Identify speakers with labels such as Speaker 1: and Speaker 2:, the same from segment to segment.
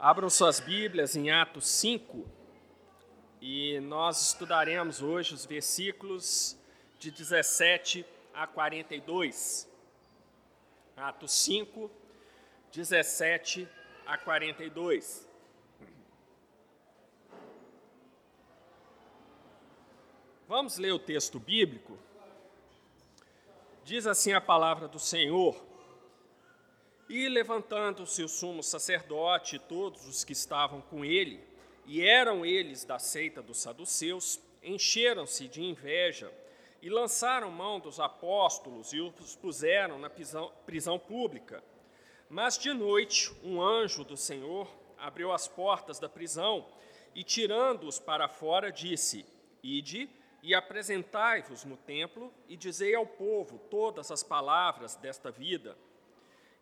Speaker 1: Abram suas Bíblias em Atos 5 e nós estudaremos hoje os versículos de 17 a 42. Atos 5, 17 a 42. Vamos ler o texto bíblico? Diz assim a palavra do Senhor. E levantando-se o sumo sacerdote e todos os que estavam com ele, e eram eles da seita dos saduceus, encheram-se de inveja e lançaram mão dos apóstolos e os puseram na prisão, pública. Mas de noite, um anjo do Senhor abriu as portas da prisão e, tirando-os para fora, disse: Ide e apresentai-vos no templo e dizei ao povo todas as palavras desta vida.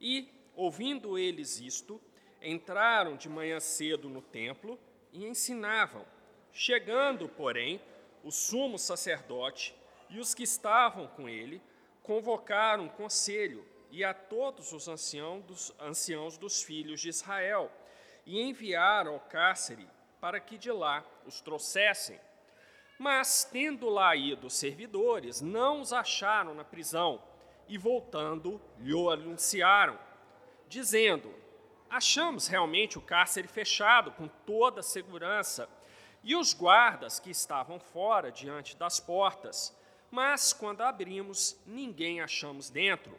Speaker 1: E, ouvindo eles isto, entraram de manhã cedo no templo e ensinavam. Chegando, porém, o sumo sacerdote e os que estavam com ele convocaram um conselho e a todos os anciãos dos, anciãos dos filhos de Israel e enviaram ao cárcere para que de lá os trouxessem. Mas, tendo lá ido os servidores, não os acharam na prisão e, voltando, lhe anunciaram, dizendo: Achamos realmente o cárcere fechado, com toda a segurança, e os guardas que estavam fora, diante das portas. Mas, quando abrimos, ninguém achamos dentro.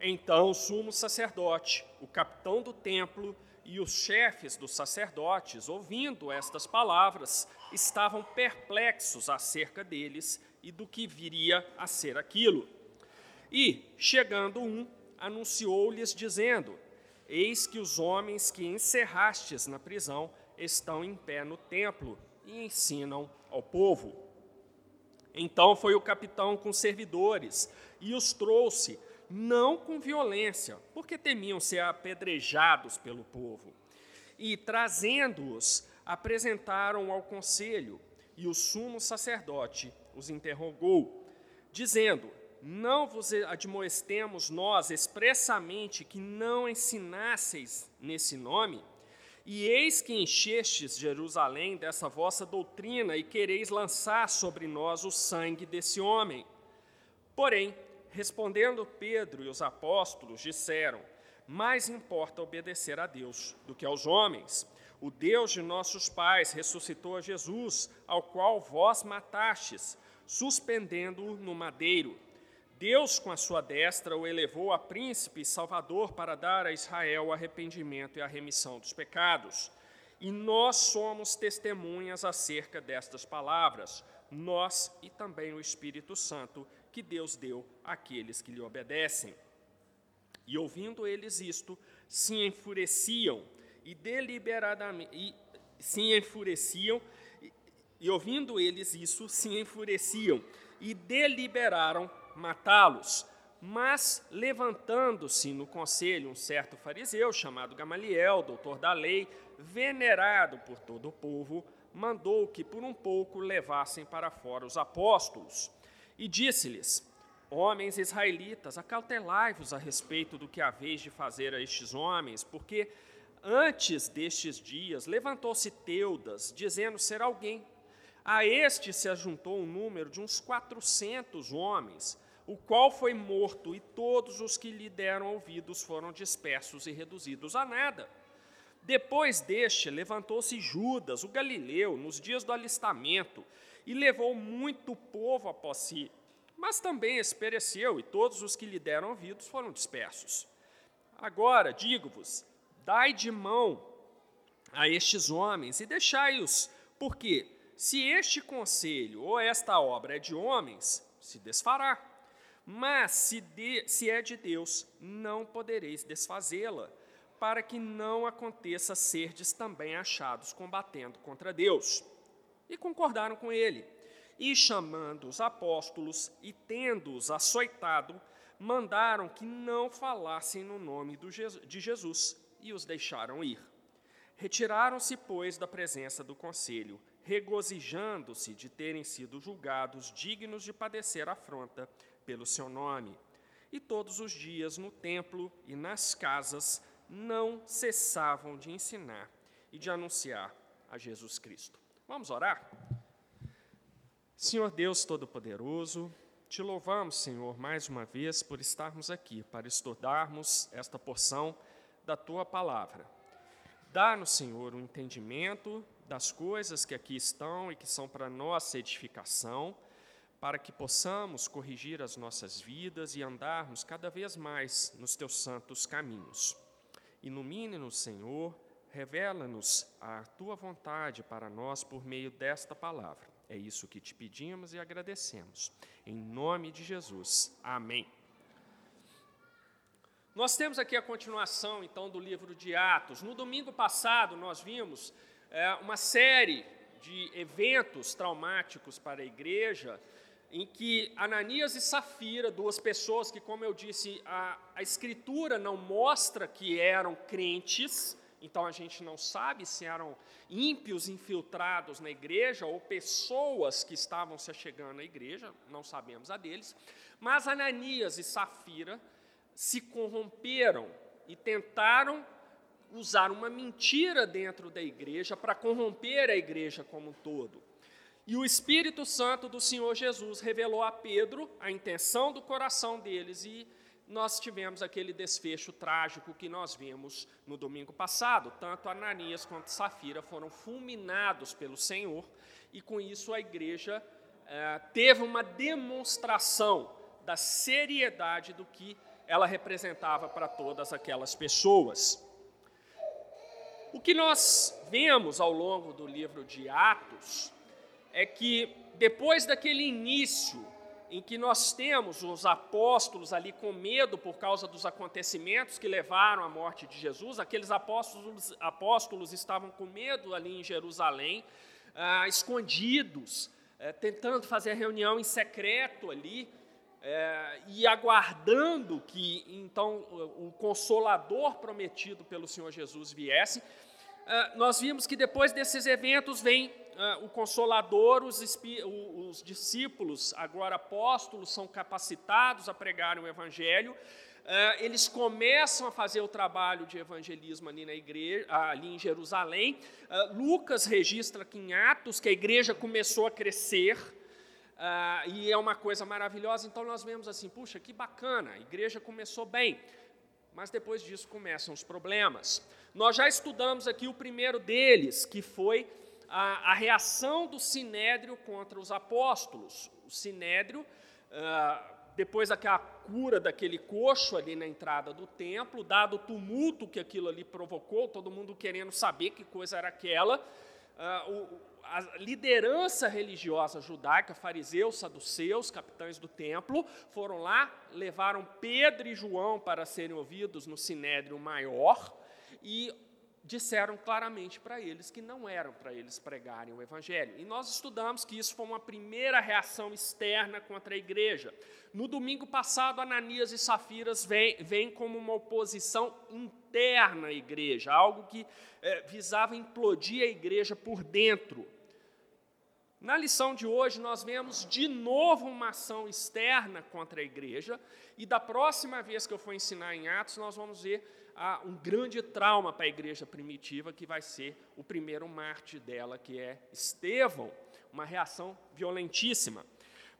Speaker 1: Então o sumo sacerdote, o capitão do templo e os chefes dos sacerdotes, ouvindo estas palavras, estavam perplexos acerca deles e do que viria a ser aquilo. E, chegando um, anunciou-lhes, dizendo: Eis que os homens que encerrastes na prisão estão em pé no templo e ensinam ao povo. Então foi o capitão com servidores e os trouxe, não com violência, porque temiam ser apedrejados pelo povo. E, trazendo-os, apresentaram ao conselho, e o sumo sacerdote os interrogou, dizendo: não vos admoestemos nós expressamente que não ensinasseis nesse nome? E eis que enchestes Jerusalém dessa vossa doutrina e quereis lançar sobre nós o sangue desse homem. Porém, respondendo Pedro e os apóstolos, disseram: Mais importa obedecer a Deus do que aos homens. O Deus de nossos pais ressuscitou a Jesus, ao qual vós matastes, suspendendo-o no madeiro. Deus, com a sua destra, o elevou a príncipe e salvador para dar a Israel o arrependimento e a remissão dos pecados. E nós somos testemunhas acerca destas palavras, nós e também o Espírito Santo, que Deus deu àqueles que lhe obedecem. E ouvindo eles isto, se enfureciam e deliberadamente e, se enfureciam e, e ouvindo eles isso, se enfureciam e deliberaram matá-los. Mas, levantando-se no conselho um certo fariseu, chamado Gamaliel, doutor da lei, venerado por todo o povo, mandou que por um pouco levassem para fora os apóstolos. E disse-lhes: Homens israelitas, acautelai-vos a respeito do que haveis de fazer a estes homens, porque antes destes dias levantou-se Teudas, dizendo ser alguém. A este se ajuntou um número de uns quatrocentos homens o qual foi morto, e todos os que lhe deram ouvidos foram dispersos e reduzidos a nada. Depois deste, levantou-se Judas, o galileu, nos dias do alistamento, e levou muito povo após si. Mas também espereceu, e todos os que lhe deram ouvidos foram dispersos. Agora, digo-vos, dai de mão a estes homens e deixai-os, porque se este conselho ou esta obra é de homens, se desfará mas se, de, se é de Deus, não podereis desfazê-la, para que não aconteça serdes também achados combatendo contra Deus. E concordaram com ele. E chamando os apóstolos e tendo-os açoitado, mandaram que não falassem no nome de Jesus e os deixaram ir. Retiraram-se, pois, da presença do conselho, regozijando-se de terem sido julgados dignos de padecer afronta pelo seu nome. E todos os dias no templo e nas casas não cessavam de ensinar e de anunciar a Jesus Cristo. Vamos orar? Senhor Deus Todo-Poderoso, te louvamos, Senhor, mais uma vez por estarmos aqui para estudarmos esta porção da tua palavra. Dá-nos, Senhor, um entendimento das coisas que aqui estão e que são para nossa edificação, para que possamos corrigir as nossas vidas e andarmos cada vez mais nos teus santos caminhos. Ilumine-nos, Senhor, revela-nos a tua vontade para nós por meio desta palavra. É isso que te pedimos e agradecemos. Em nome de Jesus. Amém. Nós temos aqui a continuação, então, do livro de Atos. No domingo passado, nós vimos é, uma série de eventos traumáticos para a igreja, em que Ananias e Safira, duas pessoas que, como eu disse, a, a Escritura não mostra que eram crentes, então a gente não sabe se eram ímpios infiltrados na igreja ou pessoas que estavam se chegando à igreja, não sabemos a deles, mas Ananias e Safira se corromperam e tentaram usar uma mentira dentro da igreja para corromper a igreja como um todo. E o Espírito Santo do Senhor Jesus revelou a Pedro a intenção do coração deles e nós tivemos aquele desfecho trágico que nós vimos no domingo passado. Tanto Ananias quanto Safira foram fulminados pelo Senhor e com isso a igreja eh, teve uma demonstração da seriedade do que ela representava para todas aquelas pessoas. O que nós vemos ao longo do livro de Atos é que depois daquele início em que nós temos os apóstolos ali com medo por causa dos acontecimentos que levaram à morte de Jesus, aqueles apóstolos, apóstolos estavam com medo ali em Jerusalém, ah, escondidos, eh, tentando fazer a reunião em secreto ali, é, e aguardando que então o Consolador prometido pelo Senhor Jesus viesse, é, nós vimos que depois desses eventos vem é, o Consolador, os, os, discípulos, agora apóstolos, são capacitados a pregar o Evangelho. É, eles começam a fazer o trabalho de evangelismo ali na igreja, ali em Jerusalém. É, Lucas registra aqui em Atos que a igreja começou a crescer. Uh, e é uma coisa maravilhosa. Então nós vemos assim, puxa, que bacana, a igreja começou bem, mas depois disso começam os problemas. Nós já estudamos aqui o primeiro deles, que foi a, a reação do sinédrio contra os apóstolos. O sinédrio, uh, depois daquela cura daquele coxo ali na entrada do templo, dado o tumulto que aquilo ali provocou, todo mundo querendo saber que coisa era aquela, uh, o, a liderança religiosa judaica, fariseus, saduceus, capitães do templo, foram lá, levaram Pedro e João para serem ouvidos no sinédrio maior e disseram claramente para eles que não eram para eles pregarem o evangelho. E nós estudamos que isso foi uma primeira reação externa contra a igreja. No domingo passado, Ananias e Safiras vêm vem como uma oposição interna à igreja, algo que é, visava implodir a igreja por dentro. Na lição de hoje, nós vemos de novo uma ação externa contra a igreja, e da próxima vez que eu for ensinar em Atos, nós vamos ver ah, um grande trauma para a igreja primitiva, que vai ser o primeiro mártir dela, que é Estevão, uma reação violentíssima.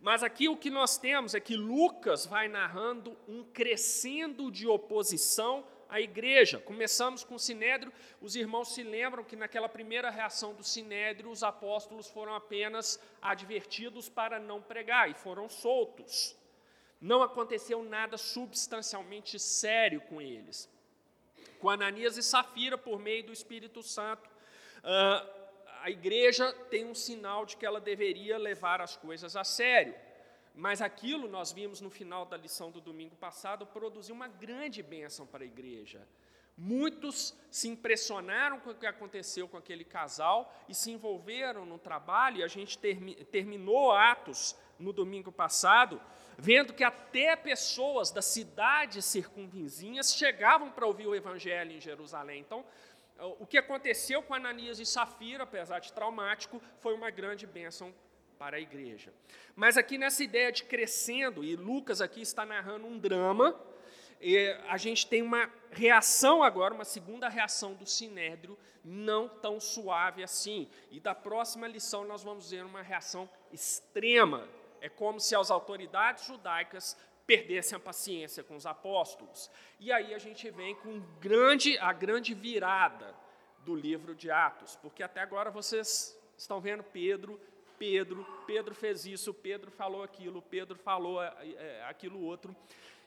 Speaker 1: Mas aqui o que nós temos é que Lucas vai narrando um crescendo de oposição à igreja. Começamos com o sinédrio, os irmãos se lembram que naquela primeira reação do sinédrio, os apóstolos foram apenas advertidos para não pregar e foram soltos. Não aconteceu nada substancialmente sério com eles. Com Ananias e Safira, por meio do Espírito Santo, ah, a igreja tem um sinal de que ela deveria levar as coisas a sério. Mas aquilo nós vimos no final da lição do domingo passado produziu uma grande bênção para a igreja. Muitos se impressionaram com o que aconteceu com aquele casal e se envolveram no trabalho, e a gente termi terminou Atos no domingo passado, vendo que até pessoas das cidades circunvizinhas chegavam para ouvir o evangelho em Jerusalém. Então, o que aconteceu com Ananias e Safira, apesar de traumático, foi uma grande bênção para a igreja. Mas aqui nessa ideia de crescendo, e Lucas aqui está narrando um drama, a gente tem uma reação agora, uma segunda reação do Sinédrio, não tão suave assim. E da próxima lição nós vamos ver uma reação extrema. É como se as autoridades judaicas perdessem a paciência com os apóstolos. E aí a gente vem com grande, a grande virada do livro de Atos, porque até agora vocês estão vendo Pedro, Pedro, Pedro fez isso, Pedro falou aquilo, Pedro falou é, aquilo outro.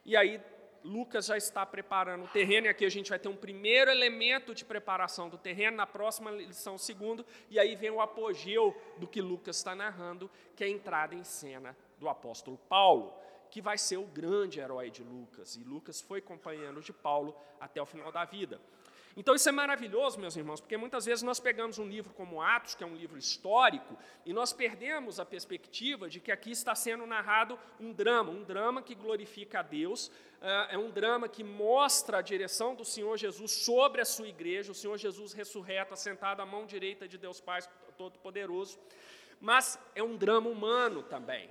Speaker 1: E aí Lucas já está preparando o terreno, e aqui a gente vai ter um primeiro elemento de preparação do terreno, na próxima lição, segundo, e aí vem o apogeu do que Lucas está narrando, que é a entrada em cena do apóstolo Paulo, que vai ser o grande herói de Lucas, e Lucas foi companheiro de Paulo até o final da vida. Então isso é maravilhoso, meus irmãos, porque muitas vezes nós pegamos um livro como Atos, que é um livro histórico, e nós perdemos a perspectiva de que aqui está sendo narrado um drama, um drama que glorifica a Deus, ah, é um drama que mostra a direção do Senhor Jesus sobre a sua igreja, o Senhor Jesus ressurreto, assentado à mão direita de Deus Pai Todo-Poderoso, mas é um drama humano também.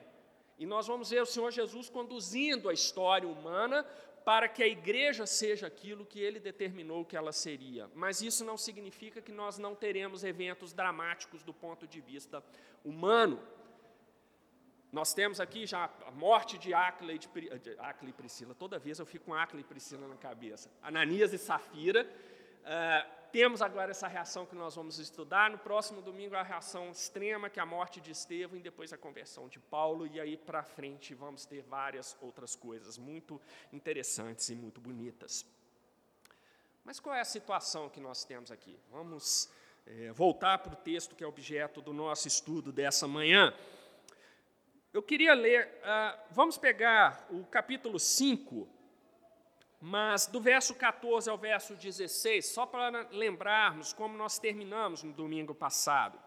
Speaker 1: E nós vamos ver o Senhor Jesus conduzindo a história humana para que a igreja seja aquilo que ele determinou que ela seria. Mas isso não significa que nós não teremos eventos dramáticos do ponto de vista humano. Nós temos aqui já a morte de Acla e, de, e Priscila. Toda vez eu fico com Acla e Priscila na cabeça. Ananias e Safira. Uh, temos agora essa reação que nós vamos estudar. No próximo domingo, a reação extrema, que é a morte de Estevão, e depois a conversão de Paulo. E aí para frente vamos ter várias outras coisas muito interessantes e muito bonitas. Mas qual é a situação que nós temos aqui? Vamos é, voltar para o texto que é objeto do nosso estudo dessa manhã. Eu queria ler, uh, vamos pegar o capítulo 5 mas do verso 14 ao verso 16, só para lembrarmos como nós terminamos no domingo passado.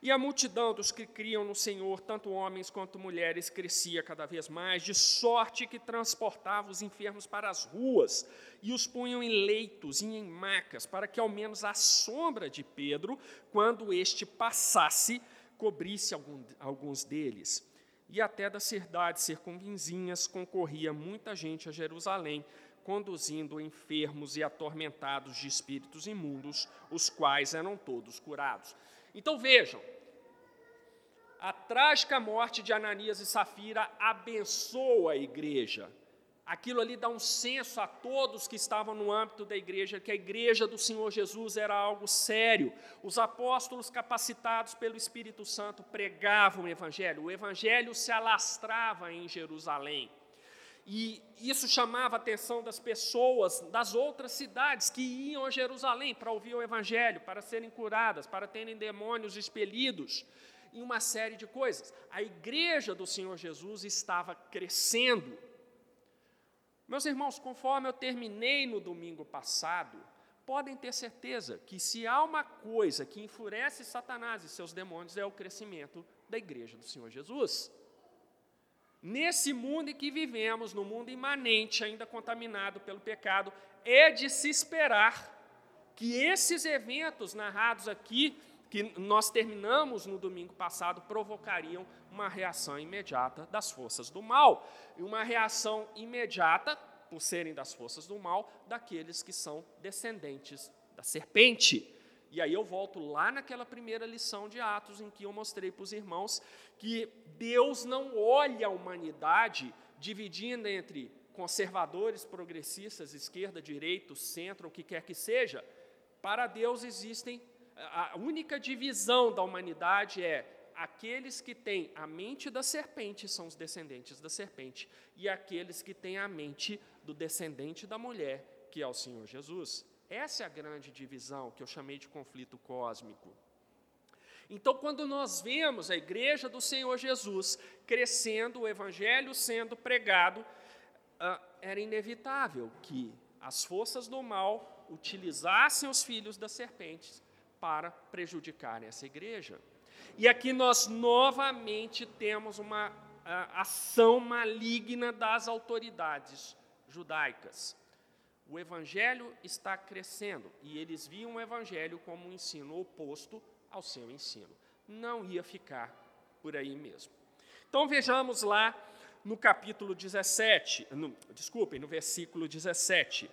Speaker 1: E a multidão dos que criam no Senhor, tanto homens quanto mulheres, crescia cada vez mais, de sorte que transportava os enfermos para as ruas e os punham em leitos e em macas, para que ao menos a sombra de Pedro, quando este passasse, cobrisse algum, alguns deles. E até das cidades circunvizinhas concorria muita gente a Jerusalém conduzindo enfermos e atormentados de espíritos imundos, os quais eram todos curados. Então vejam, a trágica morte de Ananias e Safira abençoa a igreja. Aquilo ali dá um senso a todos que estavam no âmbito da igreja, que a igreja do Senhor Jesus era algo sério. Os apóstolos, capacitados pelo Espírito Santo, pregavam o evangelho. O evangelho se alastrava em Jerusalém. E isso chamava a atenção das pessoas das outras cidades que iam a Jerusalém para ouvir o Evangelho, para serem curadas, para terem demônios expelidos, e uma série de coisas. A igreja do Senhor Jesus estava crescendo. Meus irmãos, conforme eu terminei no domingo passado, podem ter certeza que se há uma coisa que enfurece Satanás e seus demônios é o crescimento da igreja do Senhor Jesus. Nesse mundo em que vivemos, no mundo imanente, ainda contaminado pelo pecado, é de se esperar que esses eventos narrados aqui, que nós terminamos no domingo passado, provocariam uma reação imediata das forças do mal. E uma reação imediata, por serem das forças do mal, daqueles que são descendentes da serpente. E aí eu volto lá naquela primeira lição de Atos, em que eu mostrei para os irmãos que Deus não olha a humanidade dividindo entre conservadores, progressistas, esquerda, direita, centro, o que quer que seja. Para Deus existem. A única divisão da humanidade é aqueles que têm a mente da serpente são os descendentes da serpente, e aqueles que têm a mente do descendente da mulher, que é o Senhor Jesus. Essa é a grande divisão que eu chamei de conflito cósmico. Então, quando nós vemos a igreja do Senhor Jesus crescendo, o evangelho sendo pregado, ah, era inevitável que as forças do mal utilizassem os filhos das serpentes para prejudicarem essa igreja. E aqui nós novamente temos uma ah, ação maligna das autoridades judaicas o evangelho está crescendo e eles viam o evangelho como um ensino oposto ao seu ensino. Não ia ficar por aí mesmo. Então vejamos lá no capítulo 17, no, desculpem, no versículo 17.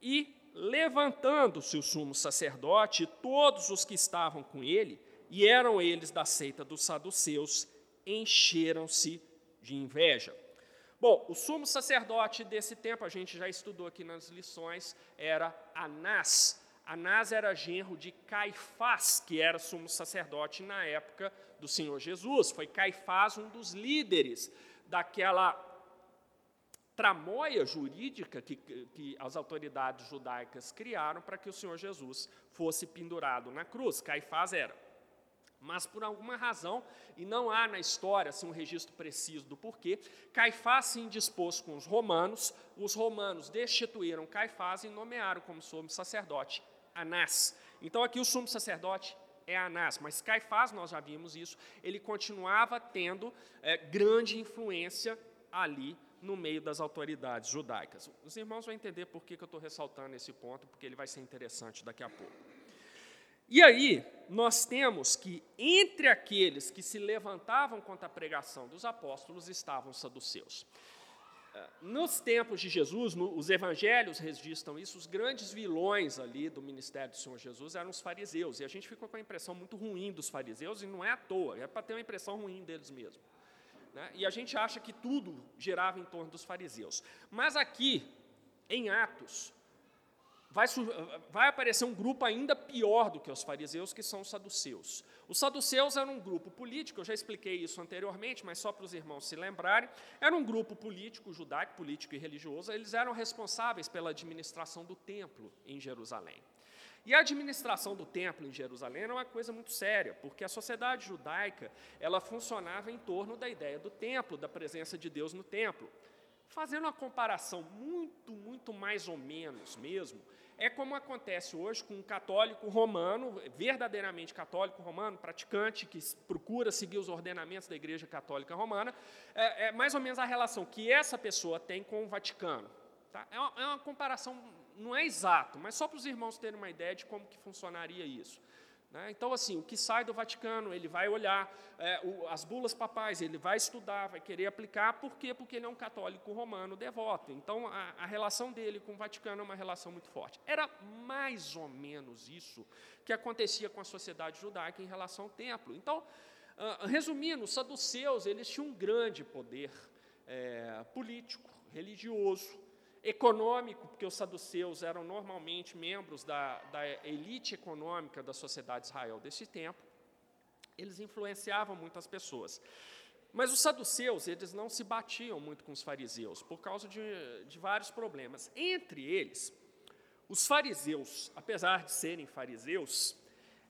Speaker 1: E levantando-se o sumo sacerdote e todos os que estavam com ele, e eram eles da seita dos saduceus, encheram-se de inveja. Bom, o sumo sacerdote desse tempo, a gente já estudou aqui nas lições, era Anás. Anás era genro de Caifás, que era sumo sacerdote na época do Senhor Jesus. Foi Caifás um dos líderes daquela tramóia jurídica que, que as autoridades judaicas criaram para que o Senhor Jesus fosse pendurado na cruz. Caifás era. Mas por alguma razão, e não há na história assim, um registro preciso do porquê, Caifás se indispôs com os romanos, os romanos destituíram Caifás e nomearam como sumo sacerdote Anás. Então aqui o sumo sacerdote é Anás, mas Caifás, nós já vimos isso, ele continuava tendo é, grande influência ali no meio das autoridades judaicas. Os irmãos vão entender por que, eu estou ressaltando esse ponto, porque ele vai ser interessante daqui a pouco. E aí, nós temos que entre aqueles que se levantavam contra a pregação dos apóstolos estavam os saduceus. Eh, nos tempos de Jesus, no, os evangelhos registram isso, os grandes vilões ali do ministério do Senhor Jesus eram os fariseus. E a gente ficou com a impressão muito ruim dos fariseus, e não é à toa, é para ter uma impressão ruim deles mesmo. Né? E a gente acha que tudo girava em torno dos fariseus. Mas aqui, em Atos, vai, vai, aparecer um grupo ainda pior do que os fariseus, que são os saduceus. Os saduceus eram um grupo político, eu já expliquei isso anteriormente, mas só para os irmãos se lembrarem. Era um grupo político, judaico, político e religioso. Eles eram responsáveis pela administração do templo em Jerusalém. E a administração do templo em Jerusalém era uma coisa muito séria, porque a sociedade judaica ela funcionava em torno da ideia do templo, da presença de Deus no templo. Fazendo uma comparação muito, muito mais ou menos mesmo, é como acontece hoje com um católico romano, verdadeiramente católico romano, praticante, que procura seguir os ordenamentos da Igreja Católica Romana, é, é mais ou menos a relação que essa pessoa tem com o Vaticano. Tá? É, uma, é uma comparação, não é exato, mas só para os irmãos terem uma ideia de como que funcionaria isso. Né? Então, assim, o que sai do Vaticano, ele vai olhar é, o, as bulas papais, ele vai estudar, vai querer aplicar, por quê? Porque ele é um católico romano devoto. Então, a, a relação dele com o Vaticano é uma relação muito forte. Era mais ou menos isso que acontecia com a sociedade judaica em relação ao templo. Então, uh, resumindo, os saduceus, eles tinham um grande poder é, político, religioso, econômico, porque os saduceus eram normalmente membros da, da elite econômica da sociedade de Israel desse tempo, eles influenciavam muitas pessoas. Mas os saduceus, eles não se batiam muito com os fariseus, por causa de, de vários problemas. Entre eles, os fariseus, apesar de serem fariseus,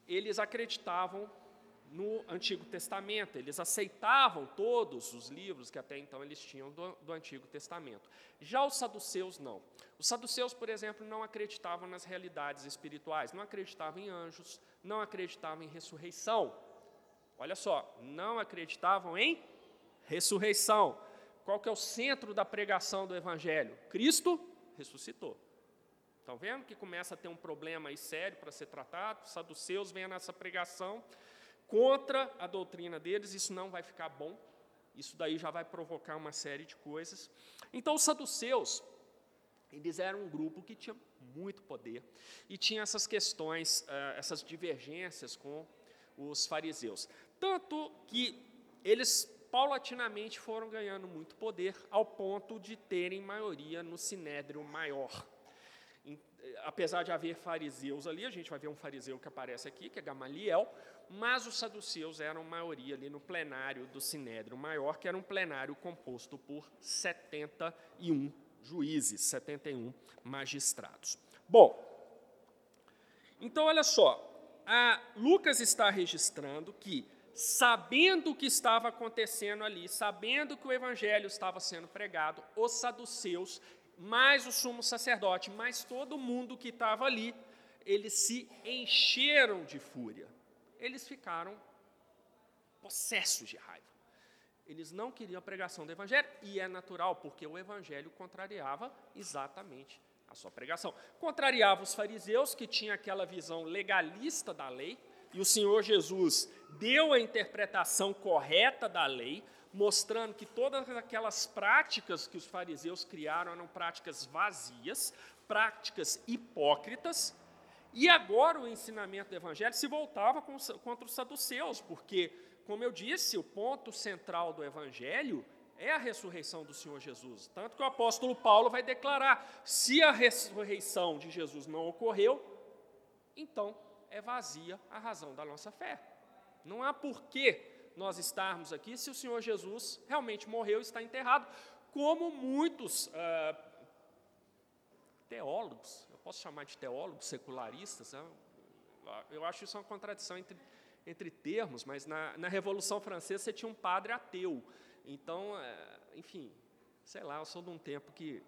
Speaker 1: eles acreditavam no Antigo Testamento. Eles aceitavam todos os livros que até então eles tinham do, do, Antigo Testamento. Já os saduceus não. Os saduceus, por exemplo, não acreditavam nas realidades espirituais, não acreditavam em anjos, não acreditavam em ressurreição. Olha só, não acreditavam em ressurreição. Qual que é o centro da pregação do Evangelho? Cristo ressuscitou. Estão vendo que começa a ter um problema aí sério para ser tratado? Os saduceus vêm nessa pregação contra a doutrina deles, isso não vai ficar bom, isso daí já vai provocar uma série de coisas. Então, os saduceus, eles eram um grupo que tinha muito poder e tinha essas questões, uh, essas divergências com os fariseus. Tanto que eles paulatinamente foram ganhando muito poder, ao ponto de terem maioria no sinédrio maior. Apesar de haver fariseus ali, a gente vai ver um fariseu que aparece aqui, que é Gamaliel, mas os saduceus eram maioria ali no plenário do Sinédrio Maior, que era um plenário composto por 71 juízes, 71 magistrados. Bom, então olha só, Lucas está registrando que, sabendo o que estava acontecendo ali, sabendo que o evangelho estava sendo pregado, os saduceus, mais o sumo sacerdote, mais todo mundo que estava ali, eles se encheram de fúria eles ficaram possessos de raiva. Eles não queriam a pregação do Evangelho, e é natural, porque o Evangelho contrariava exatamente a sua pregação. Contrariava os fariseus, que tinham aquela visão legalista da lei, e o Senhor Jesus deu a interpretação correta da lei, mostrando que todas aquelas práticas que os fariseus criaram eram práticas vazias, práticas hipócritas, e agora o ensinamento do Evangelho se voltava contra os saduceus, porque, como eu disse, o ponto central do Evangelho é a ressurreição do Senhor Jesus. Tanto que o apóstolo Paulo vai declarar: se a ressurreição de Jesus não ocorreu, então é vazia a razão da nossa fé. Não há porquê nós estarmos aqui se o Senhor Jesus realmente morreu e está enterrado, como muitos ah, teólogos, posso chamar de teólogos secularistas, né? eu acho isso uma contradição entre, entre termos, mas na, na Revolução Francesa você tinha um padre ateu. Então, é, enfim, sei lá, eu sou de um tempo que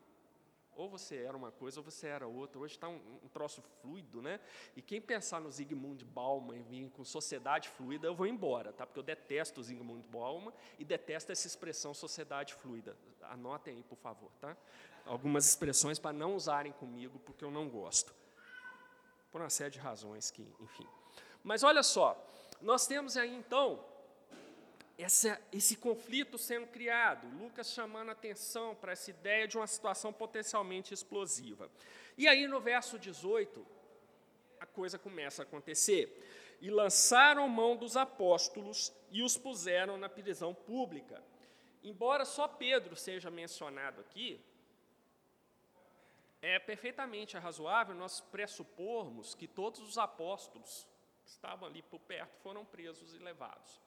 Speaker 1: ou você era uma coisa ou você era outra. Hoje está um, um, troço fluido, né? E quem pensar no Zygmunt Bauman e vir com sociedade fluida, eu vou embora, tá? Porque eu detesto o Zygmunt Bauman e detesto essa expressão sociedade fluida. Anotem aí, por favor, tá? Algumas expressões para não usarem comigo, porque eu não gosto. Por uma série de razões que, enfim. Mas olha só, nós temos aí então essa, esse conflito sendo criado, Lucas chamando atenção para essa ideia de uma situação potencialmente explosiva. E aí, no verso 18, a coisa começa a acontecer. E lançaram mão dos apóstolos e os puseram na prisão pública. Embora só Pedro seja mencionado aqui, é perfeitamente razoável nós pressupormos que todos os apóstolos que estavam ali por perto foram presos e levados.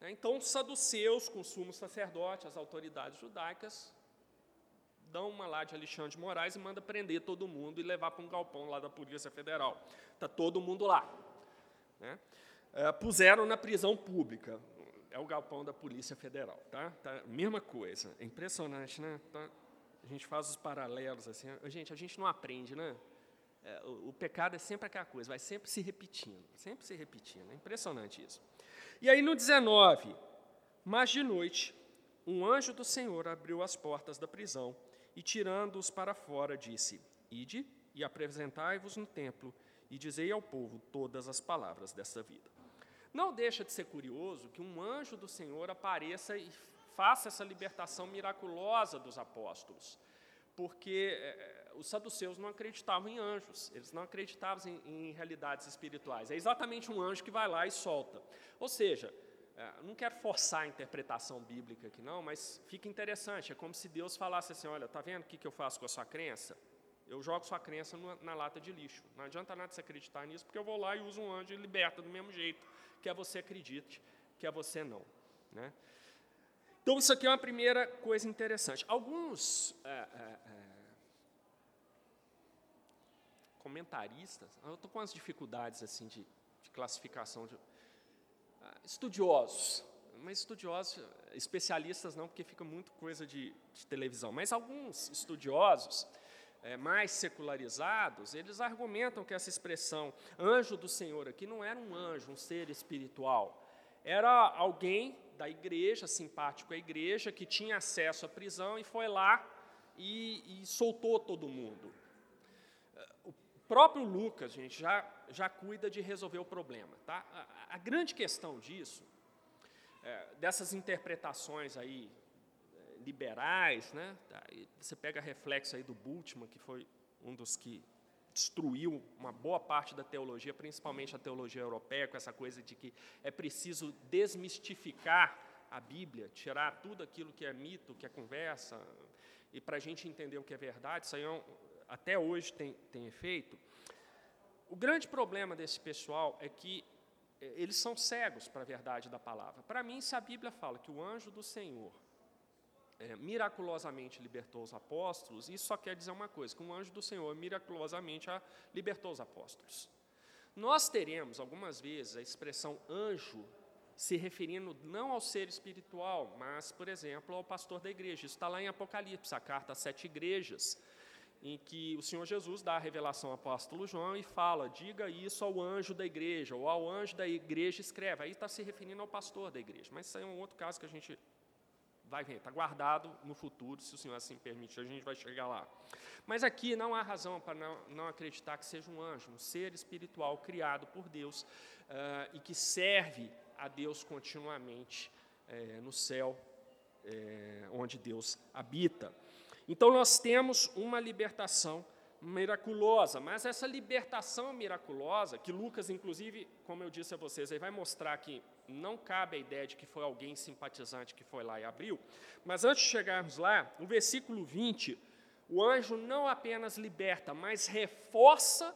Speaker 1: Né? Então, os saduceus, com o sumo sacerdote, as autoridades judaicas, dão uma lá de Alexandre de Moraes e manda prender todo mundo e levar para um galpão lá da Polícia Federal. Está todo mundo lá. Né? É, puseram na prisão pública. É o galpão da Polícia Federal. Tá? tá mesma coisa. É impressionante, né? Tá? A gente faz os paralelos assim. Gente, a gente não aprende, né? É, o, o, pecado é sempre aquela coisa, vai sempre se repetindo, sempre se repetindo. É impressionante isso. E aí no 19, mas de noite, um anjo do Senhor abriu as portas da prisão e, tirando-os para fora, disse: Ide e apresentai-vos no templo e dizei ao povo todas as palavras dessa vida. Não deixa de ser curioso que um anjo do Senhor apareça e faça essa libertação miraculosa dos apóstolos, porque é, os saduceus não acreditavam em anjos, eles não acreditavam em, em realidades espirituais. É exatamente um anjo que vai lá e solta. Ou seja, é, não quero forçar a interpretação bíblica aqui, não, mas fica interessante. É como se Deus falasse assim: olha, está vendo o que, eu faço com a sua crença? Eu jogo sua crença na, na lata de lixo. Não adianta nada você acreditar nisso, porque eu vou lá e uso um anjo e liberta do mesmo jeito. Quer você acredite, quer você não. Né? Então, isso aqui é uma primeira coisa interessante. Alguns é, é, é comentaristas, eu estou com umas dificuldades assim de, de classificação de estudiosos, mas estudiosos, especialistas não, porque fica muito coisa de, de televisão, mas alguns estudiosos é, mais secularizados, eles argumentam que essa expressão anjo do Senhor aqui não era um anjo, um ser espiritual, era alguém da igreja, simpático à igreja, que tinha acesso à prisão e foi lá e, e soltou todo mundo. Próprio Lucas, gente, já, já cuida de resolver o problema. Tá? A, a grande questão disso, é, dessas interpretações aí é, liberais, né? Tá, você pega reflexo aí do Bultmann, que foi um dos que destruiu uma boa parte da teologia, principalmente a teologia europeia, com essa coisa de que é preciso desmistificar a Bíblia, tirar tudo aquilo que é mito, que é conversa, e para a gente entender o que é verdade, isso aí é um, até hoje tem, tem efeito. O grande problema desse pessoal é que é, eles são cegos para a verdade da palavra. Para mim, se a Bíblia fala que o anjo do Senhor é, miraculosamente libertou os apóstolos, isso só quer dizer uma coisa: que um anjo do Senhor miraculosamente libertou os apóstolos. Nós teremos algumas vezes a expressão anjo se referindo não ao ser espiritual, mas, por exemplo, ao pastor da igreja. Isso está lá em Apocalipse, a carta às sete igrejas em que o Senhor Jesus dá a revelação ao apóstolo João e fala: diga isso ao anjo da igreja, ou ao anjo da igreja escreve. Aí está se referindo ao pastor da igreja, mas isso aí é um outro caso que a gente vai vir, está guardado no futuro, se o Senhor assim permitir, a gente vai chegar lá. Mas aqui não há razão para não, não acreditar que seja um anjo, um ser espiritual criado por Deus uh, e que serve a Deus continuamente é, no céu, é, onde Deus habita. Então nós temos uma libertação miraculosa, mas essa libertação miraculosa, que Lucas, inclusive, como eu disse a vocês, ele vai mostrar que não cabe a ideia de que foi alguém simpatizante que foi lá e abriu, mas antes de chegarmos lá, no versículo 20, o anjo não apenas liberta, mas reforça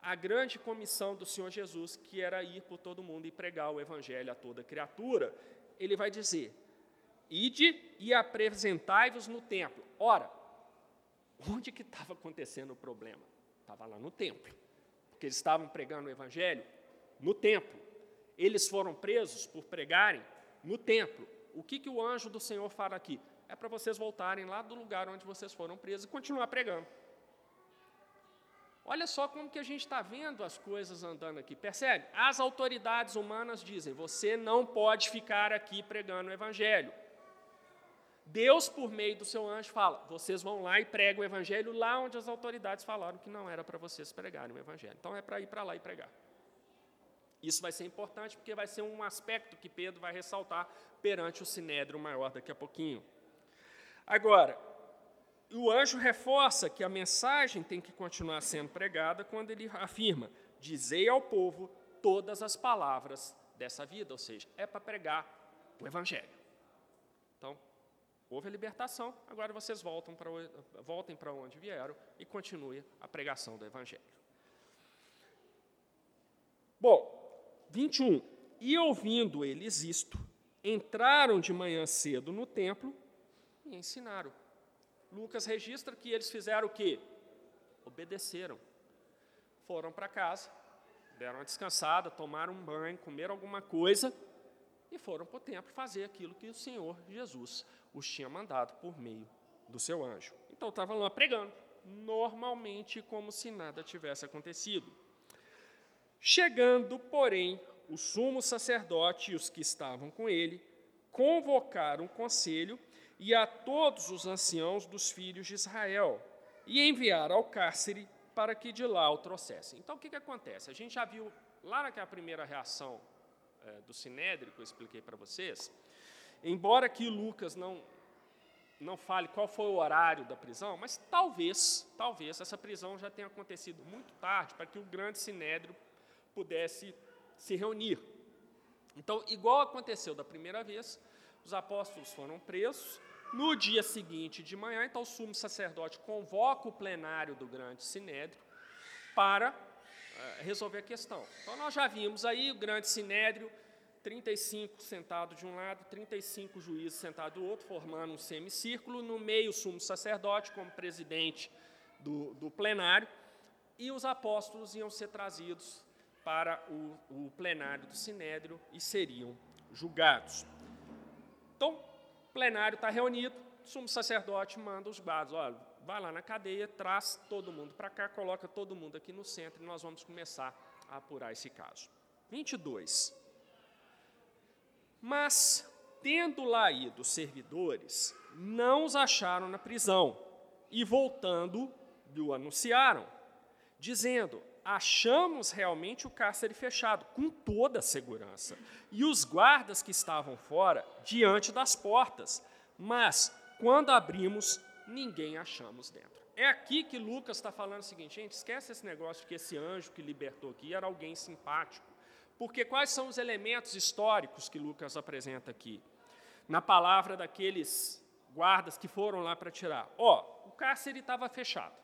Speaker 1: a grande comissão do Senhor Jesus, que era ir por todo mundo e pregar o evangelho a toda criatura. Ele vai dizer: Ide e apresentai-vos no templo. Ora, Onde que estava acontecendo o problema? Estava lá no templo. Porque eles estavam pregando o evangelho no templo. Eles foram presos por pregarem no templo. O que, que o anjo do Senhor fala aqui? É para vocês voltarem lá do lugar onde vocês foram presos e continuar pregando. Olha só como que a gente está vendo as coisas andando aqui. Percebe? As autoridades humanas dizem: você não pode ficar aqui pregando o evangelho. Deus, por meio do seu anjo, fala: vocês vão lá e pregam o evangelho lá onde as autoridades falaram que não era para vocês pregarem o evangelho. Então é para ir para lá e pregar. Isso vai ser importante porque vai ser um aspecto que Pedro vai ressaltar perante o sinédrio maior daqui a pouquinho. Agora, o anjo reforça que a mensagem tem que continuar sendo pregada quando ele afirma: Dizei ao povo todas as palavras dessa vida, ou seja, é para pregar o evangelho. Então, Houve a libertação, agora vocês voltam para, voltem para onde vieram e continue a pregação do Evangelho. Bom, 21. E ouvindo eles isto, entraram de manhã cedo no templo e ensinaram. Lucas registra que eles fizeram o quê? Obedeceram. Foram para casa, deram uma descansada, tomaram um banho, comeram alguma coisa e foram para o templo fazer aquilo que o Senhor Jesus os tinha mandado por meio do seu anjo. Então estava lá pregando, normalmente como se nada tivesse acontecido. Chegando, porém, o sumo sacerdote e os que estavam com ele convocaram um conselho e a todos os anciãos dos filhos de Israel e enviaram ao cárcere para que de lá o trouxessem. Então o que, que acontece? A gente já viu lá naquela primeira reação é, do Sinédrio que eu expliquei para vocês, Embora aqui Lucas não, não fale qual foi o horário da prisão, mas talvez, talvez essa prisão já tenha acontecido muito tarde para que o grande sinédrio pudesse se reunir. Então, igual aconteceu da primeira vez, os apóstolos foram presos. No dia seguinte de manhã, então o sumo sacerdote convoca o plenário do grande sinédrio para uh, resolver a questão. Então, nós já vimos aí o grande sinédrio 35 sentados de um lado, 35 juízes sentados do outro, formando um semicírculo, no meio o sumo sacerdote como presidente do, do plenário, e os apóstolos iam ser trazidos para o, o plenário do Sinédrio e seriam julgados. Então, o plenário está reunido, o sumo sacerdote manda os guardas, olha, vai lá na cadeia, traz todo mundo para cá, coloca todo mundo aqui no centro e nós vamos começar a apurar esse caso. 22. Mas, tendo lá ido os servidores, não os acharam na prisão, e voltando, lhe anunciaram, dizendo: Achamos realmente o cárcere fechado, com toda a segurança, e os guardas que estavam fora, diante das portas, mas, quando abrimos, ninguém achamos dentro. É aqui que Lucas está falando o seguinte, gente, esquece esse negócio de que esse anjo que libertou aqui era alguém simpático. Porque quais são os elementos históricos que Lucas apresenta aqui? Na palavra daqueles guardas que foram lá para tirar. Ó, oh, o cárcere estava fechado.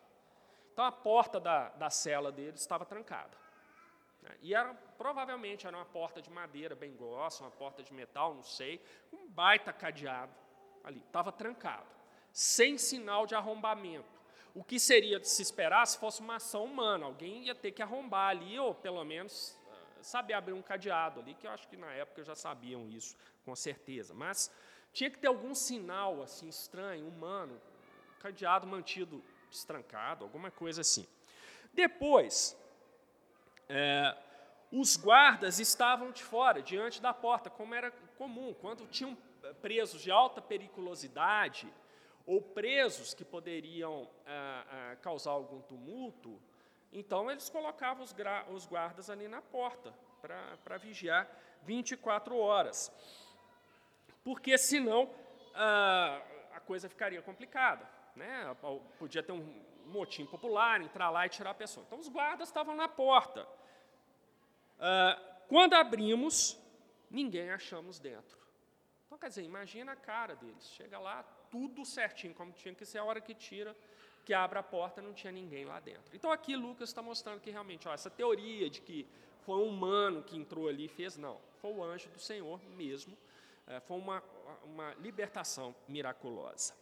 Speaker 1: Então a porta da, da cela deles estava trancada. E era, provavelmente era uma porta de madeira bem grossa, uma porta de metal, não sei, um baita cadeado ali, estava trancado, sem sinal de arrombamento. O que seria de se esperar se fosse uma ação humana? Alguém ia ter que arrombar ali, ou pelo menos saber abrir um cadeado ali, que eu acho que na época já sabiam isso, com certeza. Mas tinha que ter algum sinal assim estranho, humano, cadeado mantido destrancado, alguma coisa assim. Depois, é, os guardas estavam de fora, diante da porta, como era comum. Quando tinham presos de alta periculosidade ou presos que poderiam ah, ah, causar algum tumulto, então eles colocavam os, os guardas ali na porta para vigiar 24 horas. Porque senão ah, a coisa ficaria complicada. Né? Podia ter um motim popular, entrar lá e tirar a pessoa. Então os guardas estavam na porta. Ah, quando abrimos, ninguém achamos dentro. Então, quer dizer, imagina a cara deles. Chega lá, tudo certinho, como tinha que ser a hora que tira, que abre a porta, não tinha ninguém lá dentro. Então, aqui Lucas está mostrando que realmente, ó, essa teoria de que foi um humano que entrou ali e fez, não. Foi o anjo do Senhor mesmo. É, foi uma, uma libertação miraculosa.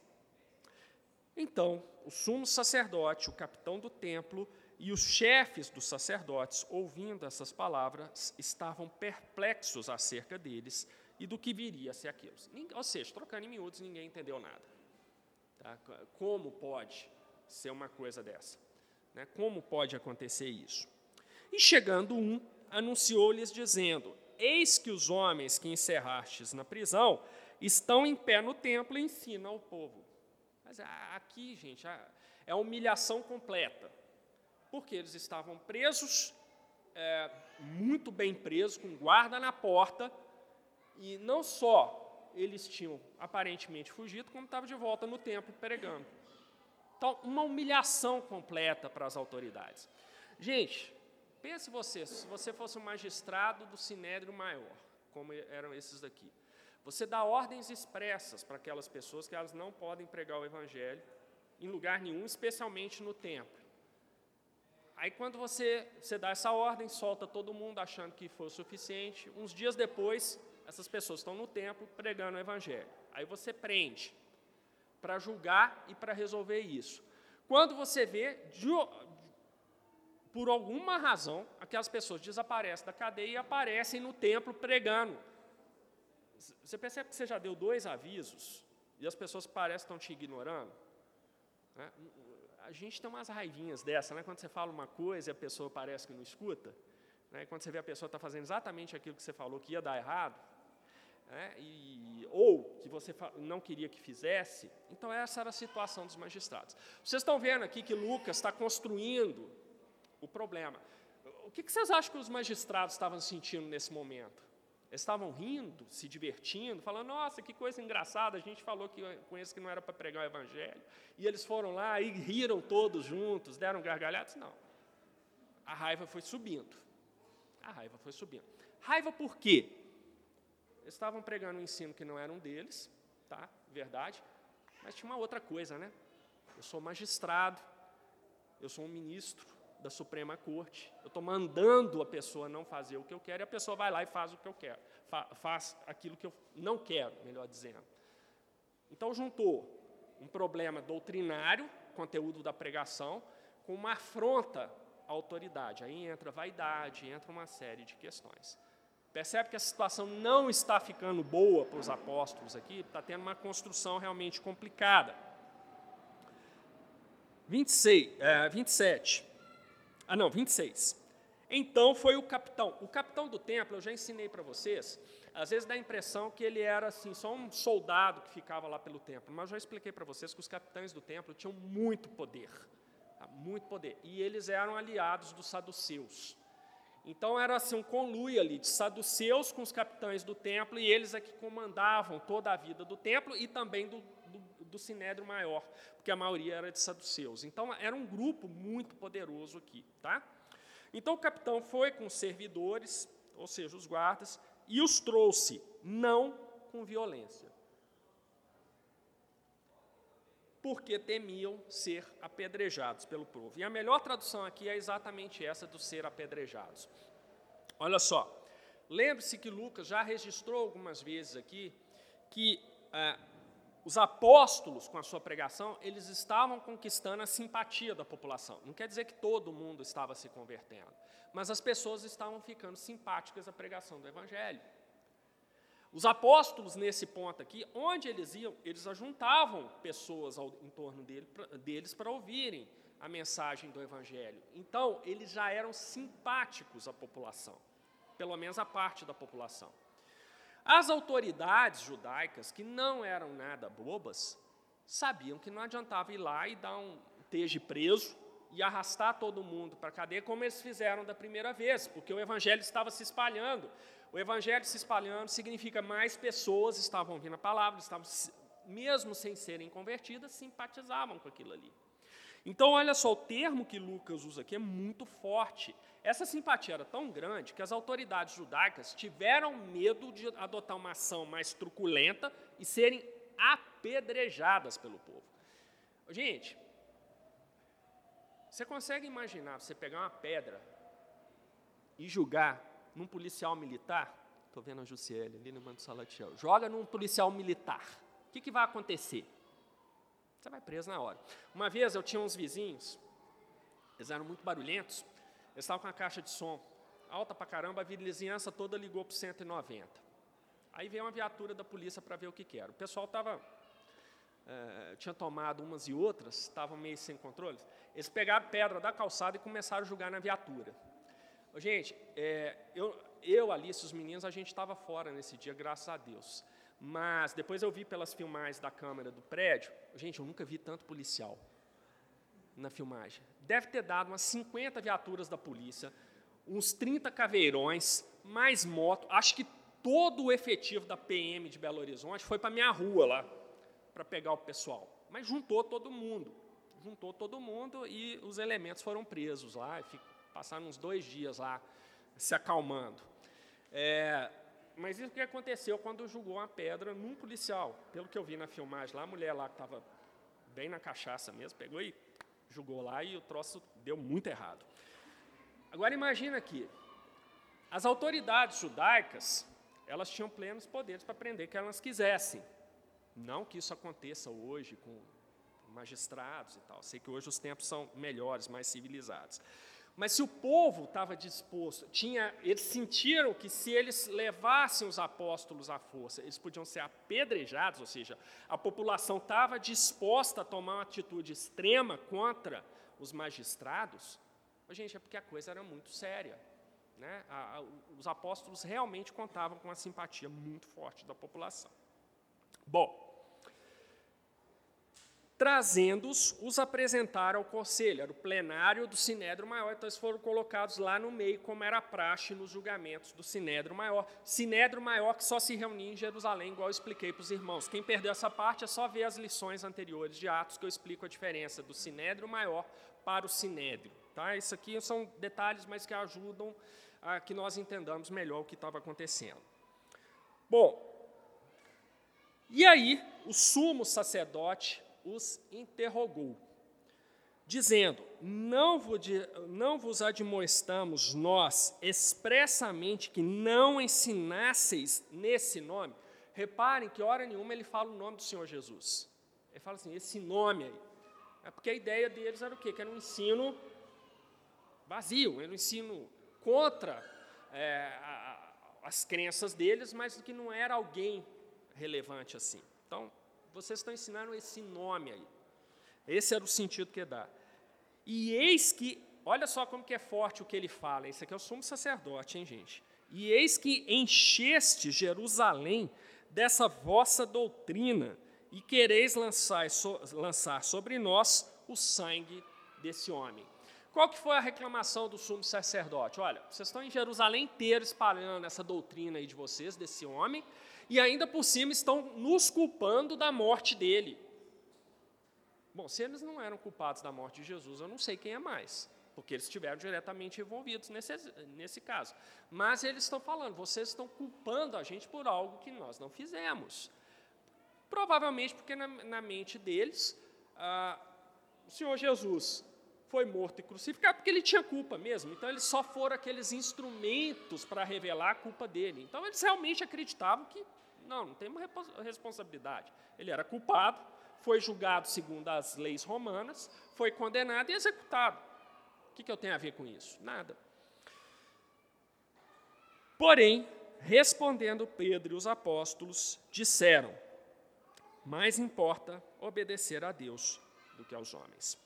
Speaker 1: Então, o sumo sacerdote, o capitão do templo, e os chefes dos sacerdotes, ouvindo essas palavras, estavam perplexos acerca deles e do que viria a ser aquilo. Ou seja, trocando em miúdos, ninguém entendeu nada. Tá? Como pode ser uma coisa dessa? Né? Como pode acontecer isso? E chegando um, anunciou-lhes dizendo: Eis que os homens que encerrastes na prisão estão em pé no templo e ensinam ao povo. Mas aqui, gente, é a humilhação completa porque eles estavam presos, é, muito bem presos, com guarda na porta, e não só eles tinham aparentemente fugido, como estavam de volta no templo pregando. Então, uma humilhação completa para as autoridades. Gente, pense você, se você fosse um magistrado do Sinédrio Maior, como eram esses daqui, você dá ordens expressas para aquelas pessoas que elas não podem pregar o Evangelho em lugar nenhum, especialmente no templo. Aí quando você, você dá essa ordem, solta todo mundo achando que foi o suficiente, uns dias depois, essas pessoas estão no templo pregando o evangelho. Aí você prende para julgar e para resolver isso. Quando você vê, de, por alguma razão, aquelas pessoas desaparecem da cadeia e aparecem no templo pregando. Você percebe que você já deu dois avisos e as pessoas parecem que estão te ignorando? Né? a gente tem umas raivinhas dessa, né? Quando você fala uma coisa e a pessoa parece que não escuta, né? Quando você vê a pessoa está fazendo exatamente aquilo que você falou que ia dar errado, né? e, ou que você não queria que fizesse, então essa era a situação dos magistrados. Vocês estão vendo aqui que Lucas está construindo o problema. O que vocês acham que os magistrados estavam sentindo nesse momento? Eles estavam rindo, se divertindo, falando: Nossa, que coisa engraçada, a gente falou que, com isso que não era para pregar o Evangelho. E eles foram lá e riram todos juntos, deram gargalhadas. Não. A raiva foi subindo. A raiva foi subindo. Raiva por quê? Estavam pregando um ensino que não era um deles, tá? Verdade. Mas tinha uma outra coisa, né? Eu sou magistrado, eu sou um ministro, da Suprema Corte. Eu estou mandando a pessoa não fazer o que eu quero e a pessoa vai lá e faz o que eu quero, fa faz aquilo que eu não quero, melhor dizendo. Então juntou um problema doutrinário, conteúdo da pregação, com uma afronta à autoridade. Aí entra vaidade, entra uma série de questões. Percebe que a situação não está ficando boa para os apóstolos aqui, está tendo uma construção realmente complicada. 26, é, 27. Ah, não, 26. Então foi o capitão. O capitão do templo, eu já ensinei para vocês, às vezes dá a impressão que ele era assim, só um soldado que ficava lá pelo templo, mas eu já expliquei para vocês que os capitães do templo tinham muito poder, tá? muito poder, e eles eram aliados dos saduceus. Então era assim um conluio ali de saduceus com os capitães do templo e eles é que comandavam toda a vida do templo e também do, do Sinédrio Maior, porque a maioria era de saduceus. Então, era um grupo muito poderoso aqui. Tá? Então, o capitão foi com os servidores, ou seja, os guardas, e os trouxe, não com violência, porque temiam ser apedrejados pelo povo. E a melhor tradução aqui é exatamente essa do ser apedrejados. Olha só, lembre-se que Lucas já registrou algumas vezes aqui que ah, os apóstolos, com a sua pregação, eles estavam conquistando a simpatia da população. Não quer dizer que todo mundo estava se convertendo, mas as pessoas estavam ficando simpáticas à pregação do Evangelho. Os apóstolos, nesse ponto aqui, onde eles iam, eles ajuntavam pessoas ao, em torno dele, pra, deles para ouvirem a mensagem do Evangelho. Então, eles já eram simpáticos à população, pelo menos a parte da população. As autoridades judaicas, que não eram nada bobas, sabiam que não adiantava ir lá e dar um teje preso e arrastar todo mundo para a cadeia, como eles fizeram da primeira vez, porque o evangelho estava se espalhando. O evangelho se espalhando significa mais pessoas estavam ouvindo a palavra, estavam, mesmo sem serem convertidas, simpatizavam com aquilo ali. Então, olha só, o termo que Lucas usa aqui é muito forte. Essa simpatia era tão grande que as autoridades judaicas tiveram medo de adotar uma ação mais truculenta e serem apedrejadas pelo povo. Gente, você consegue imaginar você pegar uma pedra e julgar num policial militar? Estou vendo a Jussiele ali no Manto Salatiel. Joga num policial militar. O que, que vai acontecer? Você vai preso na hora. Uma vez eu tinha uns vizinhos, eles eram muito barulhentos, eles estavam com a caixa de som alta pra caramba, a vizinhança toda ligou para 190. Aí veio uma viatura da polícia para ver o que, que era. O pessoal estava. É, tinha tomado umas e outras, estavam meio sem controle. Eles pegaram pedra da calçada e começaram a jogar na viatura. Gente, é, eu, eu, Alice, os meninos, a gente estava fora nesse dia, graças a Deus. Mas depois eu vi pelas filmagens da câmera do prédio, gente, eu nunca vi tanto policial na filmagem. Deve ter dado umas 50 viaturas da polícia, uns 30 caveirões, mais moto. Acho que todo o efetivo da PM de Belo Horizonte foi para minha rua lá, para pegar o pessoal. Mas juntou todo mundo. Juntou todo mundo e os elementos foram presos lá, passaram uns dois dias lá se acalmando. É, mas isso que aconteceu quando jogou uma pedra num policial. Pelo que eu vi na filmagem lá, a mulher lá que estava bem na cachaça mesmo, pegou e jogou lá e o troço deu muito errado. Agora imagina aqui, as autoridades judaicas, elas tinham plenos poderes para prender quem elas quisessem. Não que isso aconteça hoje com magistrados e tal. Sei que hoje os tempos são melhores, mais civilizados. Mas se o povo estava disposto, tinha, eles sentiram que se eles levassem os apóstolos à força, eles podiam ser apedrejados, ou seja, a população estava disposta a tomar uma atitude extrema contra os magistrados, gente, é porque a coisa era muito séria. Né? A, a, os apóstolos realmente contavam com a simpatia muito forte da população. Bom, trazendo-os, os apresentaram ao conselho, era o plenário do Sinédrio Maior, então eles foram colocados lá no meio, como era praxe nos julgamentos do Sinédrio Maior. Sinédrio Maior que só se reunia em Jerusalém, igual eu expliquei para os irmãos. Quem perdeu essa parte é só ver as lições anteriores de Atos, que eu explico a diferença do Sinédrio Maior para o Sinédrio. Tá? Isso aqui são detalhes, mas que ajudam a que nós entendamos melhor o que estava acontecendo. Bom, e aí o sumo sacerdote os interrogou, dizendo: não vos, admoestamos nós expressamente que não ensinasseis nesse nome. Reparem que, hora nenhuma, ele fala o nome do Senhor Jesus. Ele fala assim: esse nome aí. É porque a ideia deles era o quê? Que era um ensino vazio, era um ensino contra é, a, as crenças deles, mas que não era alguém relevante assim. Então, vocês estão ensinando esse nome aí. Esse era o sentido que dá. E eis que, olha só como que é forte o que ele fala, esse aqui é o sumo sacerdote, hein, gente? E eis que encheste Jerusalém dessa vossa doutrina, e quereis lançar, lançar sobre nós o sangue desse homem. Qual que foi a reclamação do sumo sacerdote? Olha, vocês estão em Jerusalém inteiro espalhando essa doutrina aí de vocês, desse homem, e ainda por cima estão nos culpando da morte dele. Bom, se eles não eram culpados da morte de Jesus, eu não sei quem é mais, porque eles estiveram diretamente envolvidos nesse, nesse caso. Mas eles estão falando, vocês estão culpando a gente por algo que nós não fizemos. Provavelmente porque na, na mente deles, ah, o Senhor Jesus foi morto e crucificado porque ele tinha culpa mesmo. Então eles só foram aqueles instrumentos para revelar a culpa dele. Então eles realmente acreditavam que não, não tem responsabilidade. Ele era culpado, foi julgado segundo as leis romanas, foi condenado e executado. O que, que eu tenho a ver com isso? Nada. Porém, respondendo Pedro e os apóstolos, disseram: mais importa obedecer a Deus do que aos homens.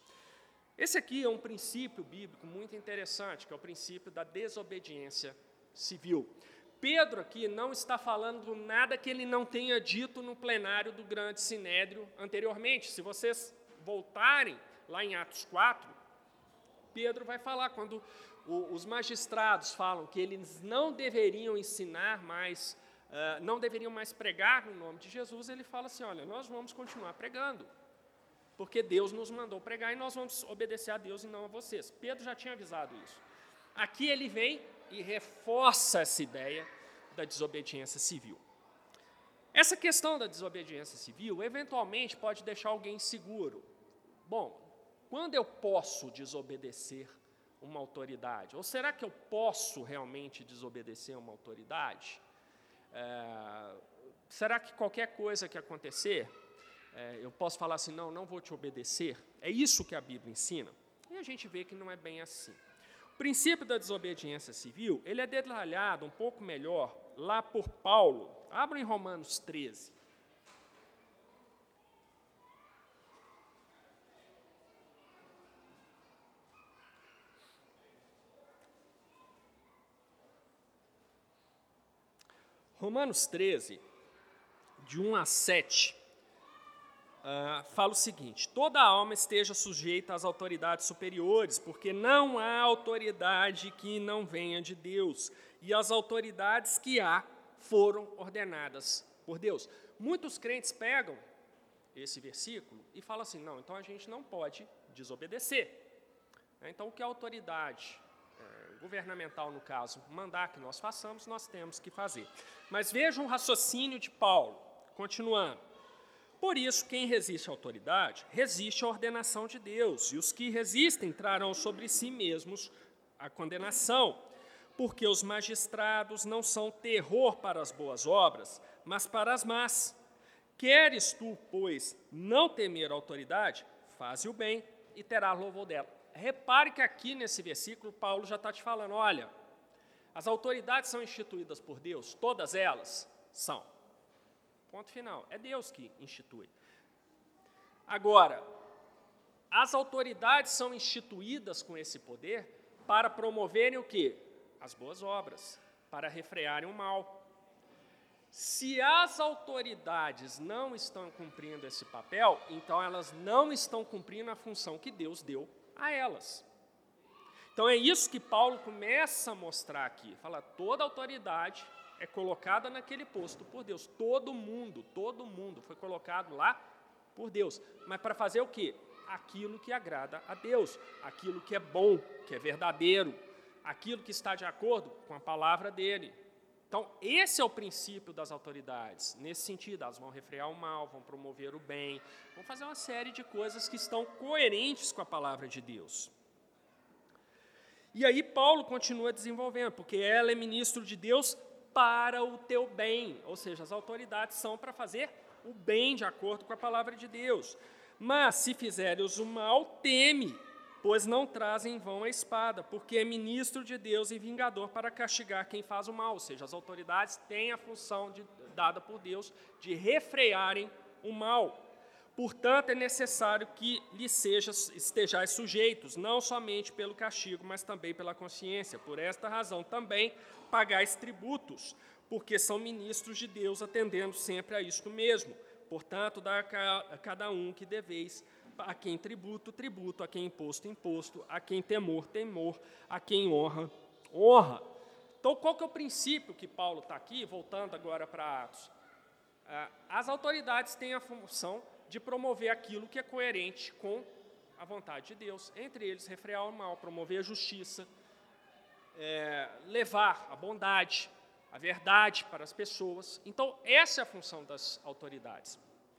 Speaker 1: Esse aqui é um princípio bíblico muito interessante, que é o princípio da desobediência civil. Pedro aqui não está falando nada que ele não tenha dito no plenário do grande sinédrio anteriormente. Se vocês voltarem lá em Atos 4, Pedro vai falar quando os magistrados falam que eles não deveriam ensinar mais, uh, não deveriam mais pregar no nome de Jesus, ele fala assim: olha, nós vamos continuar pregando, porque Deus nos mandou pregar e nós vamos obedecer a Deus e não a vocês. Pedro já tinha avisado isso. Aqui ele vem e reforça essa ideia da desobediência civil. Essa questão da desobediência civil eventualmente pode deixar alguém inseguro. Bom, quando eu posso desobedecer uma autoridade? Ou será que eu posso realmente desobedecer uma autoridade? É, será que qualquer coisa que acontecer, é, eu posso falar assim, não, não vou te obedecer? É isso que a Bíblia ensina? E a gente vê que não é bem assim. O princípio da desobediência civil, ele é detalhado um pouco melhor lá por Paulo. Abra em Romanos 13. Romanos 13, de 1 a 7, uh, fala o seguinte: toda alma esteja sujeita às autoridades superiores, porque não há autoridade que não venha de Deus, e as autoridades que há foram ordenadas por Deus. Muitos crentes pegam esse versículo e falam assim: não, então a gente não pode desobedecer. Então, o que a autoridade governamental, no caso, mandar que nós façamos, nós temos que fazer. Mas veja um raciocínio de Paulo, continuando. Por isso, quem resiste à autoridade, resiste à ordenação de Deus, e os que resistem trarão sobre si mesmos a condenação, porque os magistrados não são terror para as boas obras, mas para as más. Queres tu, pois, não temer a autoridade, faze o bem e terá louvor dela repare que aqui nesse versículo, Paulo já está te falando: olha, as autoridades são instituídas por Deus, todas elas são. Ponto final. É Deus que institui. Agora, as autoridades são instituídas com esse poder para promoverem o quê? As boas obras, para refrearem o mal. Se as autoridades não estão cumprindo esse papel, então elas não estão cumprindo a função que Deus deu a elas. Então é isso que Paulo começa a mostrar aqui. Fala, toda autoridade é colocada naquele posto por Deus. Todo mundo, todo mundo foi colocado lá por Deus. Mas para fazer o quê? Aquilo que agrada a Deus, aquilo que é bom, que é verdadeiro, aquilo que está de acordo com a palavra dele. Então, esse é o princípio das autoridades. Nesse sentido, elas vão refrear o mal, vão promover o bem, vão fazer uma série de coisas que estão coerentes com a palavra de Deus. E aí Paulo continua desenvolvendo, porque ela é ministro de Deus para o teu bem, ou seja, as autoridades são para fazer o bem de acordo com a palavra de Deus. Mas se fizeres o mal, teme, pois não trazem em vão a espada, porque é ministro de Deus e vingador para castigar quem faz o mal. Ou seja, as autoridades têm a função de, dada por Deus de refrearem o mal. Portanto, é necessário que lhe seja, estejais sujeitos, não somente pelo castigo, mas também pela consciência. Por esta razão, também pagais tributos, porque são ministros de Deus, atendendo sempre a isto mesmo. Portanto, dá a cada um que deveis a quem tributo, tributo, a quem imposto, imposto, a quem temor, temor, a quem honra, honra. Então, qual que é o princípio que Paulo está aqui, voltando agora para Atos? Ah, as autoridades têm a função de promover aquilo que é coerente com a vontade de Deus, entre eles refrear o mal, promover a justiça, é, levar a bondade, a verdade para as pessoas. Então, essa é a função das autoridades.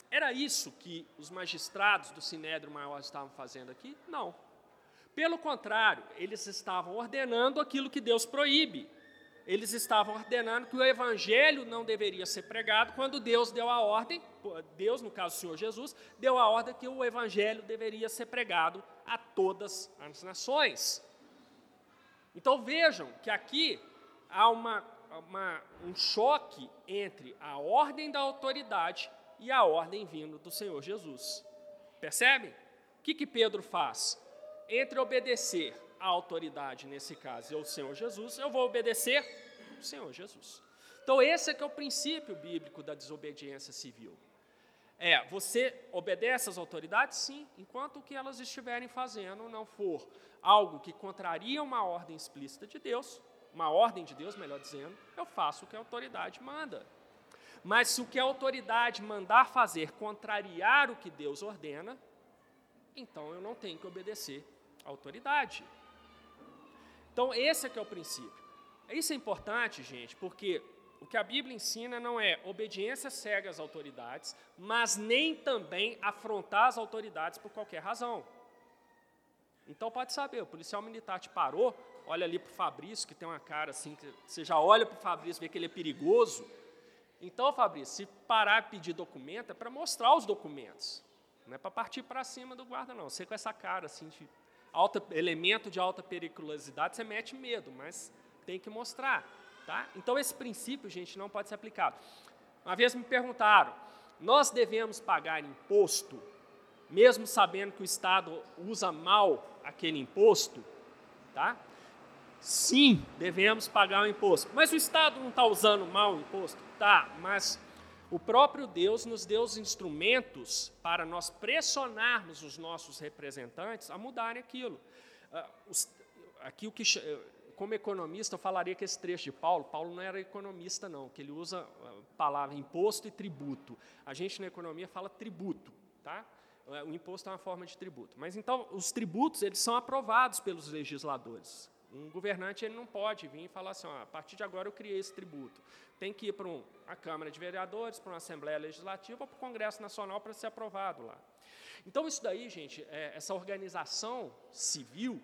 Speaker 1: Era isso que os magistrados do Sinédrio Maior estavam fazendo aqui? Não. Pelo contrário, eles estavam ordenando aquilo que Deus proíbe. Eles estavam ordenando que o evangelho não deveria ser pregado quando Deus deu a ordem, Deus, no caso o Senhor Jesus, deu a ordem que o evangelho deveria ser pregado a todas as nações. Então vejam que aqui há uma, uma, um choque entre a ordem da autoridade e a ordem vindo do Senhor Jesus. Percebem? O que, que Pedro faz? Entre obedecer à autoridade, nesse caso, e ao Senhor Jesus, eu vou obedecer Senhor Jesus. Então, esse é que é o princípio bíblico da desobediência civil. É, você obedece às autoridades, sim, enquanto o que elas estiverem fazendo não for algo que contraria uma ordem explícita de Deus, uma ordem de Deus, melhor dizendo, eu faço o que a autoridade manda. Mas se o que a autoridade mandar fazer contrariar o que Deus ordena, então eu não tenho que obedecer à autoridade. Então, esse é que é o princípio. Isso é importante, gente, porque o que a Bíblia ensina não é obediência cega às autoridades, mas nem também afrontar as autoridades por qualquer razão. Então pode saber, o policial militar te parou, olha ali para o Fabrício, que tem uma cara assim, que você já olha para o Fabrício, vê que ele é perigoso, então, Fabrício, se parar e pedir documento, é para mostrar os documentos. Não é para partir para cima do guarda, não. Você com essa cara assim, de alta, elemento de alta periculosidade, você mete medo, mas tem que mostrar. Tá? Então, esse princípio, gente, não pode ser aplicado. Uma vez me perguntaram, nós devemos pagar imposto, mesmo sabendo que o Estado usa mal aquele imposto? Tá? Sim, devemos pagar o imposto. Mas o Estado não está usando mal o imposto? Tá, mas o próprio Deus nos deu os instrumentos para nós pressionarmos os nossos representantes a mudarem aquilo. Ah, aqui o que como economista, eu falaria que esse trecho de Paulo, Paulo não era economista, não, que ele usa a palavra imposto e tributo. A gente na economia fala tributo, tá? O imposto é uma forma de tributo. Mas então, os tributos, eles são aprovados pelos legisladores. Um governante ele não pode vir e falar assim, ó, a partir de agora eu criei esse tributo. Tem que ir para um, a Câmara de Vereadores, para uma Assembleia Legislativa ou para o Congresso Nacional para ser aprovado lá. Então, isso daí, gente, é, essa organização civil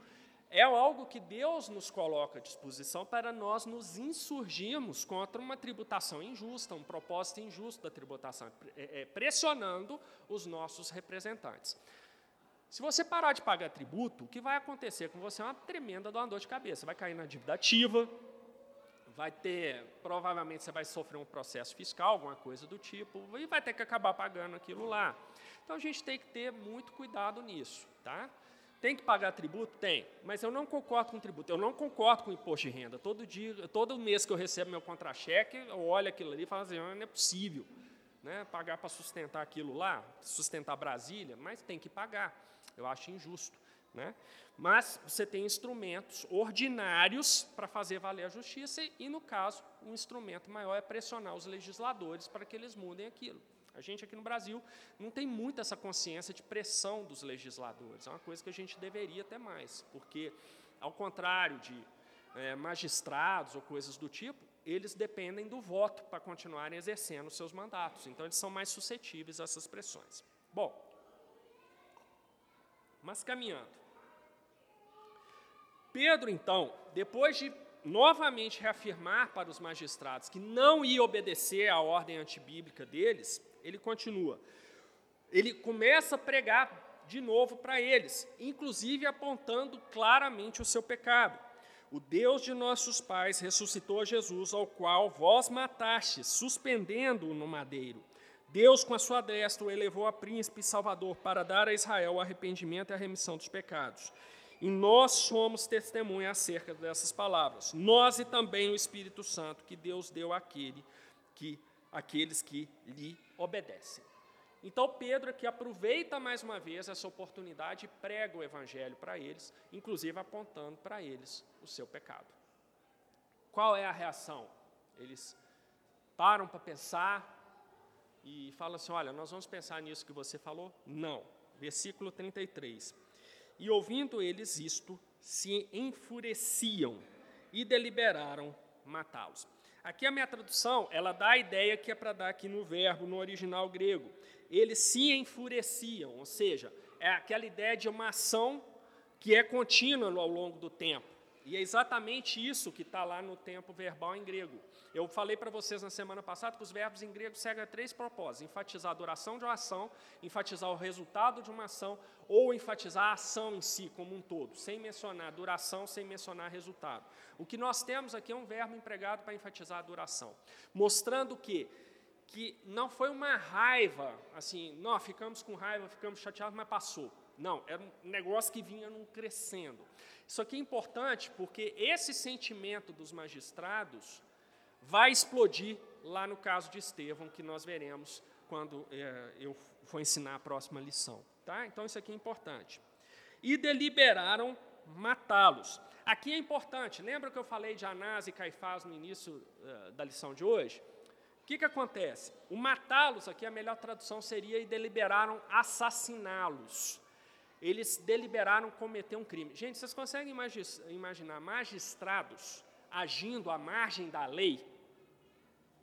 Speaker 1: é algo que Deus nos coloca à disposição para nós nos insurgirmos contra uma tributação injusta, um propósito injusto da tributação, é, é, pressionando os nossos representantes. Se você parar de pagar tributo, o que vai acontecer com você é uma tremenda dor de cabeça. Vai cair na dívida ativa, vai ter, provavelmente você vai sofrer um processo fiscal, alguma coisa do tipo, e vai ter que acabar pagando aquilo lá. Então a gente tem que ter muito cuidado nisso, tá? Tem que pagar tributo? Tem, mas eu não concordo com tributo, eu não concordo com imposto de renda. Todo dia, todo mês que eu recebo meu contra-cheque, eu olho aquilo ali e falo assim, ah, não é possível né, pagar para sustentar aquilo lá, sustentar Brasília, mas tem que pagar. Eu acho injusto. Né? Mas você tem instrumentos ordinários para fazer valer a justiça, e, no caso, um instrumento maior é pressionar os legisladores para que eles mudem aquilo. A gente aqui no Brasil não tem muito essa consciência de pressão dos legisladores, é uma coisa que a gente deveria ter mais, porque, ao contrário de é, magistrados ou coisas do tipo, eles dependem do voto para continuarem exercendo seus mandatos, então eles são mais suscetíveis a essas pressões. Bom, mas caminhando. Pedro, então, depois de novamente reafirmar para os magistrados que não ia obedecer à ordem antibíblica deles, ele continua. Ele começa a pregar de novo para eles, inclusive apontando claramente o seu pecado. O Deus de nossos pais ressuscitou Jesus, ao qual vós matastes, suspendendo-o no madeiro. Deus, com a sua destra, o elevou a príncipe e salvador para dar a Israel o arrependimento e a remissão dos pecados. E nós somos testemunha acerca dessas palavras. Nós e também o Espírito Santo que Deus deu àquele que, àqueles que lhe obedecem. Então, Pedro aqui aproveita mais uma vez essa oportunidade e prega o evangelho para eles, inclusive apontando para eles o seu pecado. Qual é a reação? Eles param para pensar, e fala assim: Olha, nós vamos pensar nisso que você falou? Não. Versículo 33. E ouvindo eles isto, se enfureciam e deliberaram matá-los. Aqui a minha tradução, ela dá a ideia que é para dar aqui no verbo, no original grego. Eles se enfureciam, ou seja, é aquela ideia de uma ação que é contínua ao longo do tempo. E é exatamente isso que está lá no tempo verbal em grego. Eu falei para vocês na semana passada que os verbos em grego seguem três propósitos: enfatizar a duração de uma ação, enfatizar o resultado de uma ação, ou enfatizar a ação em si como um todo, sem mencionar duração, sem mencionar resultado. O que nós temos aqui é um verbo empregado para enfatizar a duração, mostrando que que não foi uma raiva, assim, não, ficamos com raiva, ficamos chateados, mas passou. Não, era um negócio que vinha num crescendo. Isso aqui é importante porque esse sentimento dos magistrados vai explodir lá no caso de Estevão, que nós veremos quando é, eu for ensinar a próxima lição. Tá? Então, isso aqui é importante. E deliberaram matá-los. Aqui é importante, lembra que eu falei de Anás e Caifás no início uh, da lição de hoje? O que, que acontece? O matá-los, aqui a melhor tradução seria e deliberaram assassiná-los. Eles deliberaram cometer um crime. Gente, vocês conseguem imaginar magistrados agindo à margem da lei,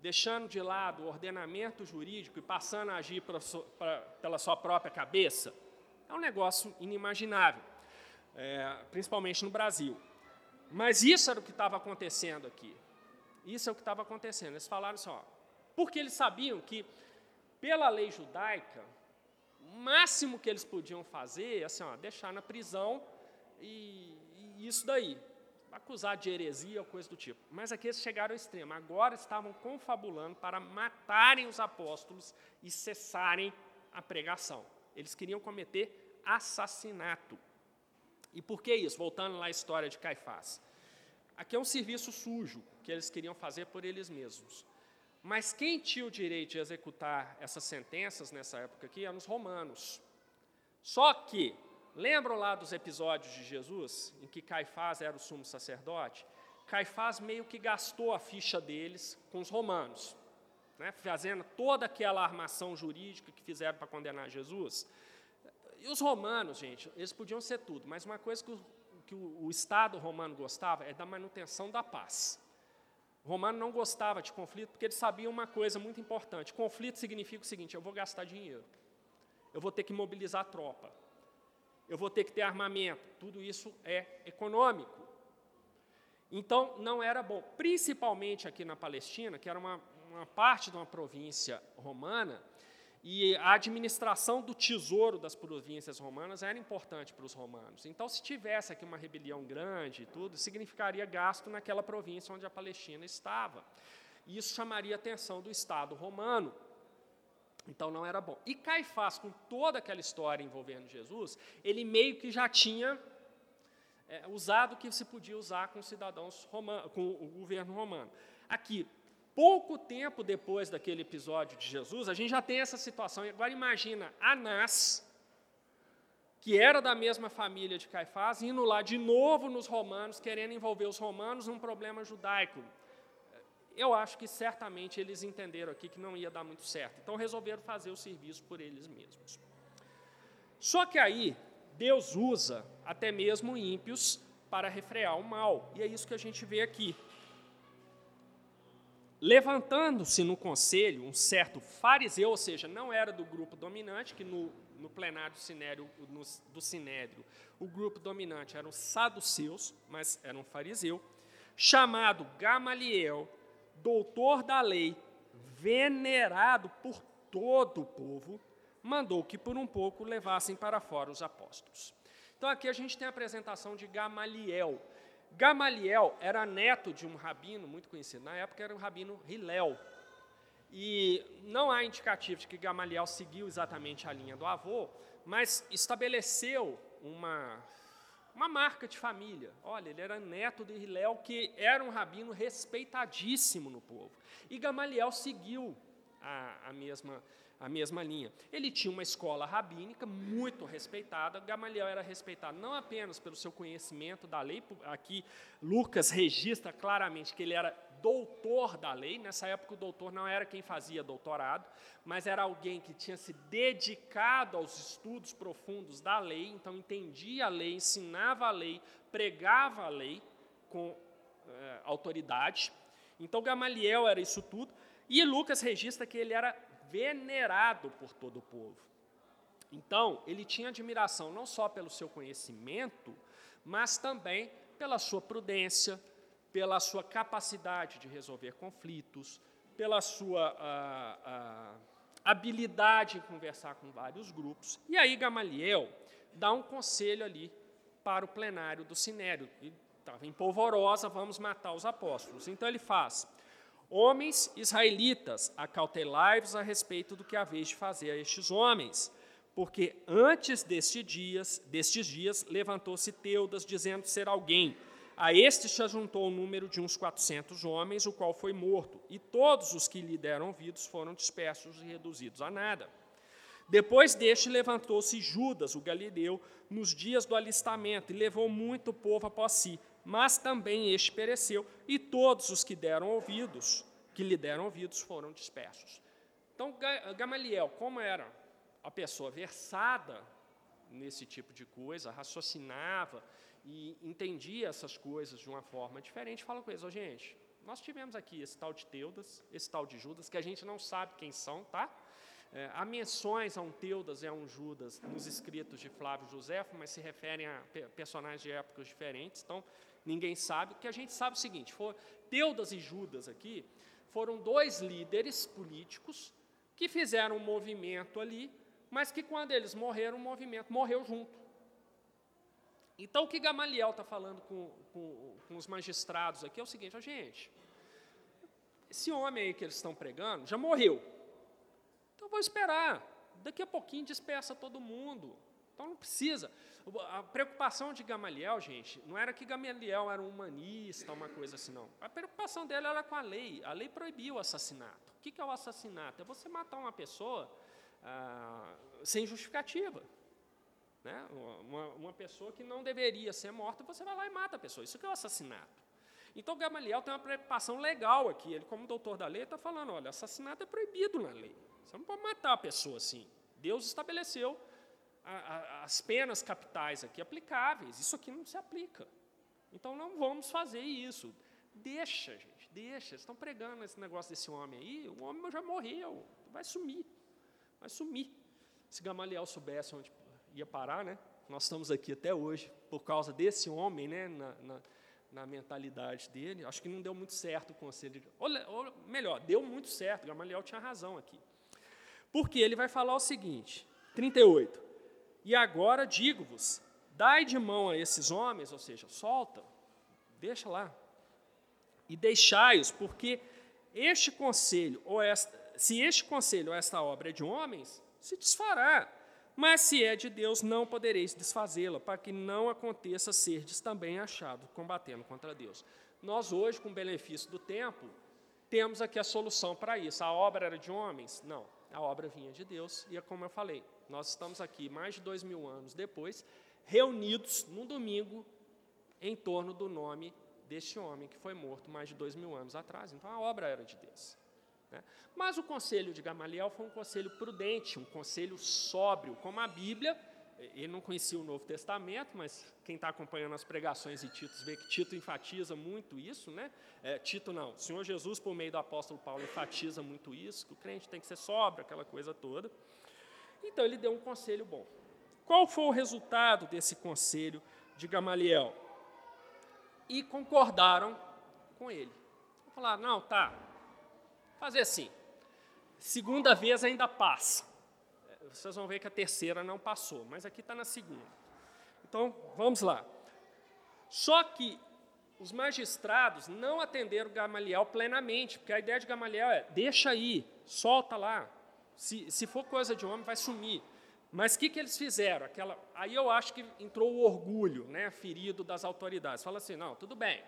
Speaker 1: deixando de lado o ordenamento jurídico e passando a agir pela sua própria cabeça? É um negócio inimaginável, é, principalmente no Brasil. Mas isso era o que estava acontecendo aqui. Isso é o que estava acontecendo. Eles falaram assim, porque eles sabiam que, pela lei judaica, o máximo que eles podiam fazer é assim, ó, deixar na prisão e, e isso daí, acusar de heresia ou coisa do tipo. Mas aqui eles chegaram ao extremo. Agora estavam confabulando para matarem os apóstolos e cessarem a pregação. Eles queriam cometer assassinato. E por que isso? Voltando lá à história de Caifás. Aqui é um serviço sujo que eles queriam fazer por eles mesmos. Mas quem tinha o direito de executar essas sentenças nessa época aqui eram os romanos. Só que, lembram lá dos episódios de Jesus, em que Caifás era o sumo sacerdote? Caifás meio que gastou a ficha deles com os romanos, né, fazendo toda aquela armação jurídica que fizeram para condenar Jesus. E os romanos, gente, eles podiam ser tudo, mas uma coisa que o, que o, o Estado romano gostava é da manutenção da paz. O romano não gostava de conflito porque ele sabia uma coisa muito importante: conflito significa o seguinte, eu vou gastar dinheiro, eu vou ter que mobilizar tropa, eu vou ter que ter armamento, tudo isso é econômico. Então, não era bom, principalmente aqui na Palestina, que era uma, uma parte de uma província romana, e a administração do tesouro das províncias romanas era importante para os romanos. Então, se tivesse aqui uma rebelião grande e tudo, significaria gasto naquela província onde a Palestina estava. Isso chamaria a atenção do Estado romano. Então, não era bom. E Caifás, com toda aquela história envolvendo Jesus, ele meio que já tinha é, usado o que se podia usar com cidadãos romanos, com o governo romano. Aqui, pouco tempo depois daquele episódio de Jesus, a gente já tem essa situação. E agora imagina Anás, que era da mesma família de Caifás, indo lá de novo nos romanos, querendo envolver os romanos num problema judaico. Eu acho que certamente eles entenderam aqui que não ia dar muito certo. Então resolveram fazer o serviço por eles mesmos. Só que aí Deus usa até mesmo ímpios para refrear o mal. E é isso que a gente vê aqui. Levantando-se no conselho um certo fariseu, ou seja, não era do grupo dominante, que no, no plenário do sinédrio, no, do sinédrio o grupo dominante eram saduceus, mas era um fariseu, chamado Gamaliel, doutor da lei, venerado por todo o povo, mandou que por um pouco levassem para fora os apóstolos. Então aqui a gente tem a apresentação de Gamaliel, Gamaliel era neto de um rabino muito conhecido, na época era o rabino Hillel. E não há indicativo de que Gamaliel seguiu exatamente a linha do avô, mas estabeleceu uma, uma marca de família. Olha, ele era neto de Hillel, que era um rabino respeitadíssimo no povo. E Gamaliel seguiu a, a mesma a mesma linha. Ele tinha uma escola rabínica muito respeitada. Gamaliel era respeitado não apenas pelo seu conhecimento da lei, aqui Lucas registra claramente que ele era doutor da lei. Nessa época, o doutor não era quem fazia doutorado, mas era alguém que tinha se dedicado aos estudos profundos da lei, então entendia a lei, ensinava a lei, pregava a lei com eh, autoridade. Então, Gamaliel era isso tudo. E Lucas registra que ele era venerado por todo o povo. Então, ele tinha admiração não só pelo seu conhecimento, mas também pela sua prudência, pela sua capacidade de resolver conflitos, pela sua ah, ah, habilidade em conversar com vários grupos. E aí Gamaliel dá um conselho ali para o plenário do Sinério. Estava em polvorosa, vamos matar os apóstolos. Então ele faz: Homens israelitas, acautelai-vos a respeito do que haveis de fazer a estes homens, porque antes destes dias, destes dias levantou-se Teudas, dizendo ser alguém, A este se ajuntou o número de uns 400 homens, o qual foi morto, e todos os que lhe deram ouvidos foram dispersos e reduzidos a nada. Depois deste, levantou-se Judas, o galileu, nos dias do alistamento, e levou muito povo após si. Mas também este pereceu, e todos os que deram ouvidos, que lhe deram ouvidos, foram dispersos. Então, Gamaliel, como era a pessoa versada nesse tipo de coisa, raciocinava e entendia essas coisas de uma forma diferente, fala com eles, oh, gente, nós tivemos aqui esse tal de Teudas, esse tal de Judas, que a gente não sabe quem são, tá? É, há menções a um Teudas e a um Judas nos escritos de Flávio Josefo, mas se referem a personagens de épocas diferentes, então ninguém sabe. O que a gente sabe é o seguinte: for, Teudas e Judas aqui foram dois líderes políticos que fizeram um movimento ali, mas que quando eles morreram, o movimento morreu junto. Então, o que Gamaliel está falando com, com, com, os magistrados aqui é o seguinte: oh, gente, esse homem aí que eles estão pregando já morreu. Então, vou esperar. Daqui a pouquinho dispersa todo mundo. Então, não precisa. A preocupação de Gamaliel, gente, não era que Gamaliel era um humanista, uma coisa assim, não. A preocupação dele era com a lei. A lei proibia o assassinato. O que é o assassinato? É você matar uma pessoa ah, sem justificativa. Né? Uma, uma, pessoa que não deveria ser morta, você vai lá e mata a pessoa. Isso que é o assassinato. Então, Gamaliel tem uma preocupação legal aqui. Ele, como doutor da lei, está falando: olha, assassinato é proibido na lei. Você não pode matar a pessoa assim. Deus estabeleceu a, a, as penas capitais aqui aplicáveis. Isso aqui não se aplica. Então, não vamos fazer isso. Deixa, gente, deixa. Estão pregando esse negócio desse homem aí. O homem já morreu. Vai sumir. Vai sumir. Se Gamaliel soubesse onde ia parar, né? Nós estamos aqui até hoje por causa desse homem, né? Na, na, na mentalidade dele. Acho que não deu muito certo o conselho. Ou, ou, melhor, deu muito certo. Gamaliel tinha razão aqui. Porque ele vai falar o seguinte, 38. E agora digo-vos: dai de mão a esses homens, ou seja, solta, deixa lá, e deixai-os, porque este conselho, ou esta, se este conselho ou esta obra é de homens, se desfará. Mas se é de Deus, não podereis desfazê-la, para que não aconteça serdes também achado combatendo contra Deus. Nós hoje, com o benefício do tempo, temos aqui a solução para isso. A obra era de homens? Não, a obra vinha de Deus, e é como eu falei, nós estamos aqui mais de dois mil anos depois, reunidos num domingo em torno do nome deste homem que foi morto mais de dois mil anos atrás. Então a obra era de Deus. Né? Mas o conselho de Gamaliel foi um conselho prudente, um conselho sóbrio, como a Bíblia. Ele não conhecia o Novo Testamento, mas quem está acompanhando as pregações de Tito vê que Tito enfatiza muito isso, né? É, Tito não, o Senhor Jesus, por meio do apóstolo Paulo, enfatiza muito isso, que o crente tem que ser sóbrio, aquela coisa toda. Então ele deu um conselho bom. Qual foi o resultado desse conselho de Gamaliel? E concordaram com ele. Falaram, não, tá, Fazer assim. Segunda vez ainda passa. Vocês vão ver que a terceira não passou, mas aqui está na segunda. Então, vamos lá. Só que os magistrados não atenderam Gamaliel plenamente, porque a ideia de Gamaliel é: deixa aí, solta lá. Se, se for coisa de homem, vai sumir. Mas o que, que eles fizeram? Aquela, aí eu acho que entrou o orgulho né, ferido das autoridades. Fala assim: não, tudo bem,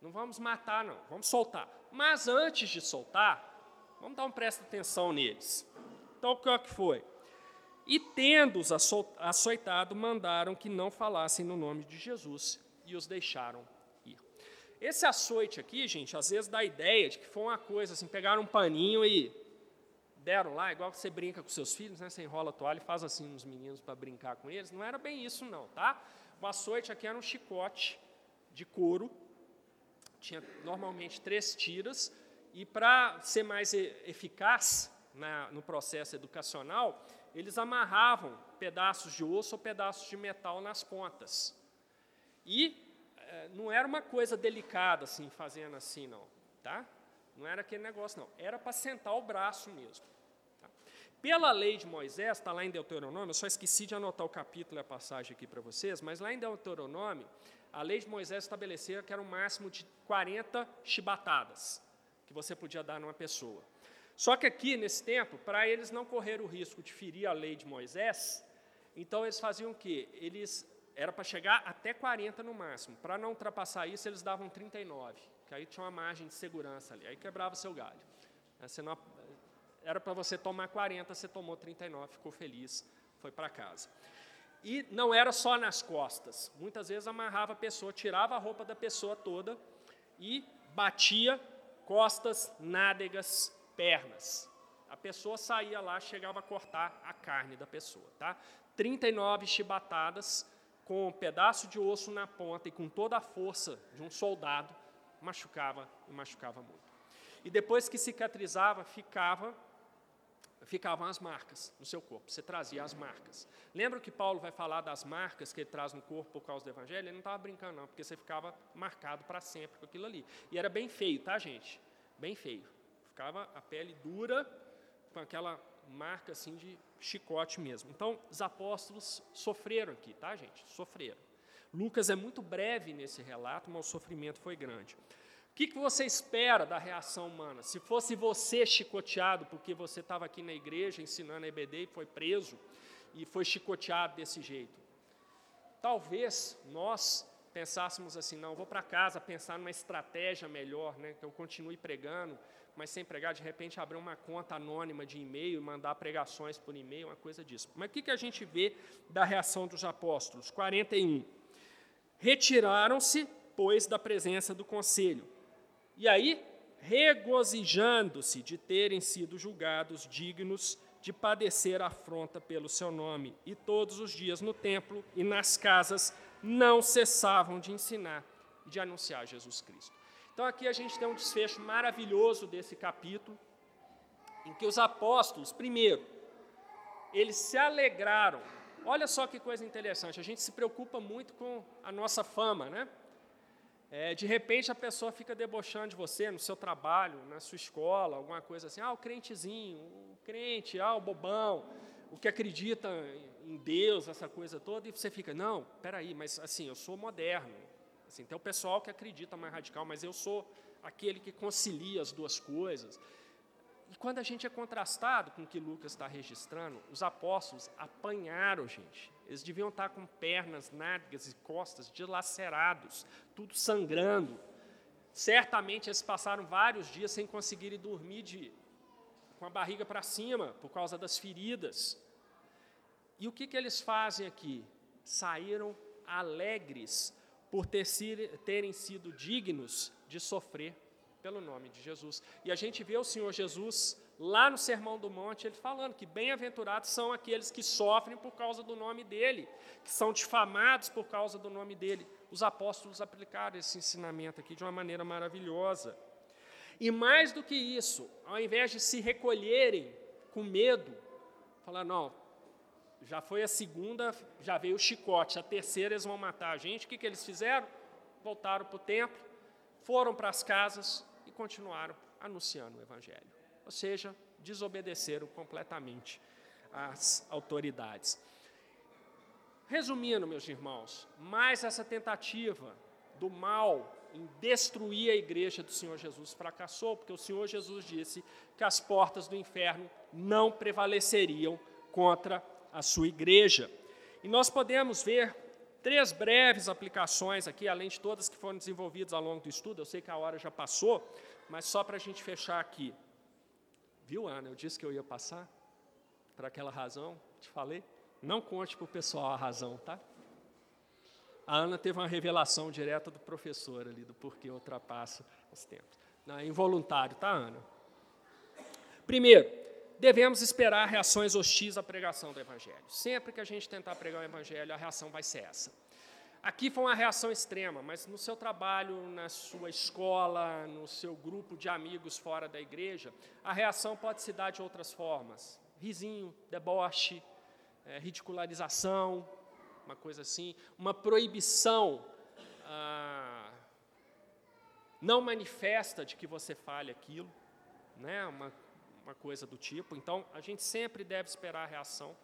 Speaker 1: não vamos matar, não, vamos soltar. Mas antes de soltar, vamos dar um presta atenção neles. Então, o que é foi? E tendo-os açoitado, mandaram que não falassem no nome de Jesus e os deixaram ir. Esse açoite aqui, gente, às vezes dá a ideia de que foi uma coisa assim, pegaram um paninho e deram lá, igual você brinca com seus filhos, né? Você enrola a toalha e faz assim nos meninos para brincar com eles. Não era bem isso, não, tá? O açoite aqui era um chicote de couro tinha normalmente três tiras, e para ser mais eficaz na, no processo educacional, eles amarravam pedaços de osso ou pedaços de metal nas pontas. E é, não era uma coisa delicada, assim, fazendo assim, não. Tá? Não era aquele negócio, não. Era para sentar o braço mesmo. Tá? Pela lei de Moisés, está lá em Deuteronômio, eu só esqueci de anotar o capítulo e a passagem aqui para vocês, mas lá em Deuteronômio, a lei de Moisés estabeleceu que era um máximo de 40 chibatadas que você podia dar numa pessoa. Só que aqui, nesse tempo, para eles não correr o risco de ferir a lei de Moisés, então eles faziam o quê? Eles era para chegar até 40 no máximo. Para não ultrapassar isso, eles davam 39, que aí tinha uma margem de segurança ali. Aí quebrava seu galho. Não, era para você tomar 40, você tomou 39, ficou feliz, foi para casa. E não era só nas costas. Muitas vezes amarrava a pessoa, tirava a roupa da pessoa toda e batia costas, nádegas, pernas. A pessoa saía lá, chegava a cortar a carne da pessoa. Tá? 39 chibatadas com um pedaço de osso na ponta e com toda a força de um soldado, machucava e machucava muito. E depois que cicatrizava, ficava ficavam as marcas no seu corpo. Você trazia as marcas. Lembra que Paulo vai falar das marcas que ele traz no corpo por causa do evangelho? Ele não estava brincando, não, porque você ficava marcado para sempre com aquilo ali. E era bem feio, tá, gente? Bem feio. Ficava a pele dura, com aquela marca assim de chicote mesmo. Então, os apóstolos sofreram aqui, tá, gente? Sofreram. Lucas é muito breve nesse relato, mas o sofrimento foi grande que, que você espera da reação humana? Se fosse você chicoteado porque você estava aqui na igreja ensinando a EBD e foi preso e foi chicoteado desse jeito. Talvez nós pensássemos assim, não, vou para casa pensar numa estratégia melhor, né, que eu continue pregando, mas sem pregar, de repente abrir uma conta anônima de e-mail e mandar pregações por e-mail, uma coisa disso. Mas o que, que a gente vê da reação dos apóstolos? 41. Retiraram-se, pois, da presença do conselho e aí, regozijando-se de terem sido julgados dignos de padecer afronta pelo seu nome, e todos os dias no templo e nas casas não cessavam de ensinar e de anunciar Jesus Cristo. Então aqui a gente tem um desfecho maravilhoso desse capítulo, em que os apóstolos, primeiro, eles se alegraram. Olha só que coisa interessante, a gente se preocupa muito com a nossa fama, né? É, de repente a pessoa fica debochando de você no seu trabalho, na sua escola, alguma coisa assim, ah, o crentezinho, o crente, ah, o bobão, o que acredita em Deus, essa coisa toda, e você fica, não, peraí, mas assim, eu sou moderno. Assim, tem o pessoal que acredita mais radical, mas eu sou aquele que concilia as duas coisas. E quando a gente é contrastado com o que Lucas está registrando, os apóstolos apanharam, gente. Eles deviam estar com pernas, nádegas e costas dilacerados, tudo sangrando. Certamente eles passaram vários dias sem conseguirem dormir de, com a barriga para cima, por causa das feridas. E o que, que eles fazem aqui? Saíram alegres por ter, terem sido dignos de sofrer pelo nome de Jesus. E a gente vê o Senhor Jesus lá no Sermão do Monte, ele falando que bem-aventurados são aqueles que sofrem por causa do nome dele, que são difamados por causa do nome dele. Os apóstolos aplicaram esse ensinamento aqui de uma maneira maravilhosa. E mais do que isso, ao invés de se recolherem com medo, falar, não, já foi a segunda, já veio o chicote, a terceira eles vão matar a gente, o que, que eles fizeram? Voltaram para o templo, foram para as casas e continuaram anunciando o Evangelho. Ou seja, desobedeceram completamente às autoridades. Resumindo, meus irmãos, mais essa tentativa do mal em destruir a igreja do Senhor Jesus fracassou, porque o Senhor Jesus disse que as portas do inferno não prevaleceriam contra a sua igreja. E nós podemos ver três breves aplicações aqui, além de todas que foram desenvolvidas ao longo do estudo. Eu sei que a hora já passou, mas só para a gente fechar aqui. Viu, Ana? Eu disse que eu ia passar por aquela razão, te falei. Não conte para o pessoal a razão, tá? A Ana teve uma revelação direta do professor ali, do porquê ultrapassa os tempos. Não, é involuntário, tá, Ana? Primeiro, devemos esperar reações hostis à pregação do Evangelho. Sempre que a gente tentar pregar o Evangelho, a reação vai ser essa. Aqui foi uma reação extrema, mas no seu trabalho, na sua escola, no seu grupo de amigos fora da igreja, a reação pode se dar de outras formas: risinho, deboche, é, ridicularização, uma coisa assim, uma proibição ah, não manifesta de que você fale aquilo, né? uma, uma coisa do tipo. Então, a gente sempre deve esperar a reação.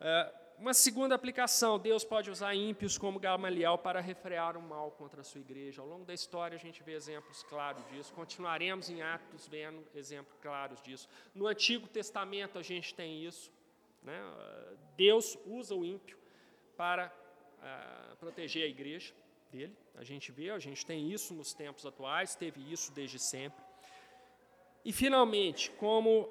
Speaker 1: É, uma segunda aplicação, Deus pode usar ímpios como Gamaliel para refrear o mal contra a sua igreja. Ao longo da história a gente vê exemplos claros disso, continuaremos em Atos vendo exemplos claros disso. No Antigo Testamento a gente tem isso. Né? Deus usa o ímpio para a proteger a igreja dele. A gente vê, a gente tem isso nos tempos atuais, teve isso desde sempre. E, finalmente, como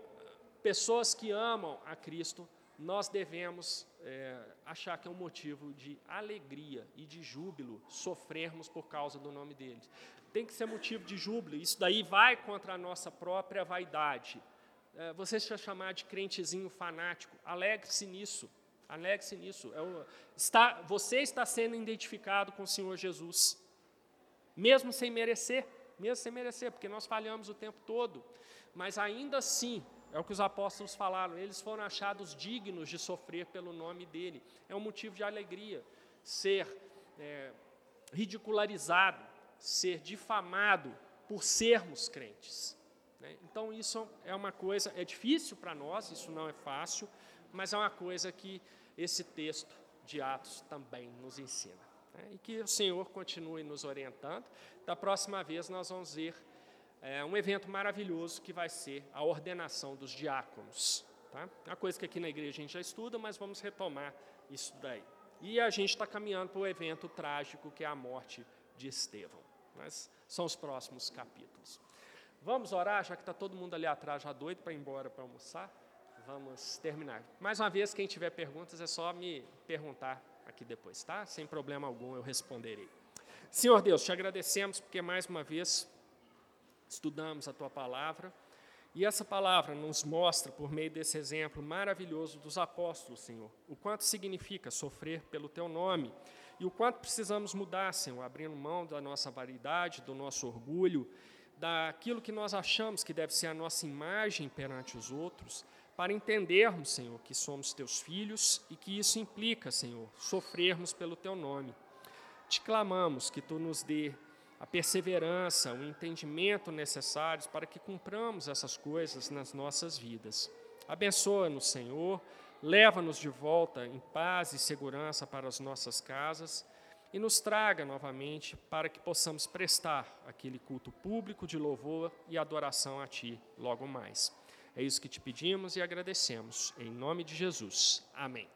Speaker 1: pessoas que amam a Cristo, nós devemos é, achar que é um motivo de alegria e de júbilo sofrermos por causa do nome dele. Tem que ser motivo de júbilo, isso daí vai contra a nossa própria vaidade. É, você se chamar de crentezinho fanático, alegre-se nisso, alegre-se nisso. É está, você está sendo identificado com o Senhor Jesus, mesmo sem merecer, mesmo sem merecer, porque nós falhamos o tempo todo, mas ainda assim é o que os apóstolos falaram, eles foram achados dignos de sofrer pelo nome dele. É um motivo de alegria ser é, ridicularizado, ser difamado por sermos crentes. Né? Então, isso é uma coisa, é difícil para nós, isso não é fácil, mas é uma coisa que esse texto de Atos também nos ensina. Né? E que o Senhor continue nos orientando. Da próxima vez, nós vamos ver é, um evento maravilhoso que vai ser a ordenação dos diáconos. Tá? Uma coisa que aqui na igreja a gente já estuda, mas vamos retomar isso daí. E a gente está caminhando para o evento trágico que é a morte de Estevão. Mas são os próximos capítulos. Vamos orar, já que está todo mundo ali atrás já doido para ir embora para almoçar. Vamos terminar. Mais uma vez, quem tiver perguntas é só me perguntar aqui depois, tá? Sem problema algum eu responderei. Senhor Deus, te agradecemos porque mais uma vez estudamos a tua palavra. E essa palavra nos mostra, por meio desse exemplo maravilhoso dos apóstolos, Senhor, o quanto significa sofrer pelo teu nome e o quanto precisamos mudar, Senhor, abrindo mão da nossa vaidade, do nosso orgulho, daquilo que nós achamos que deve ser a nossa imagem perante os outros, para entendermos, Senhor, que somos teus filhos e que isso implica, Senhor, sofrermos pelo teu nome. Te clamamos que tu nos dê a perseverança, o entendimento necessários para que cumpramos essas coisas nas nossas vidas. Abençoa-nos, Senhor, leva-nos de volta em paz e segurança para as nossas casas e nos traga novamente para que possamos prestar aquele culto público de louvor e adoração a Ti logo mais. É isso que te pedimos e agradecemos. Em nome de Jesus. Amém.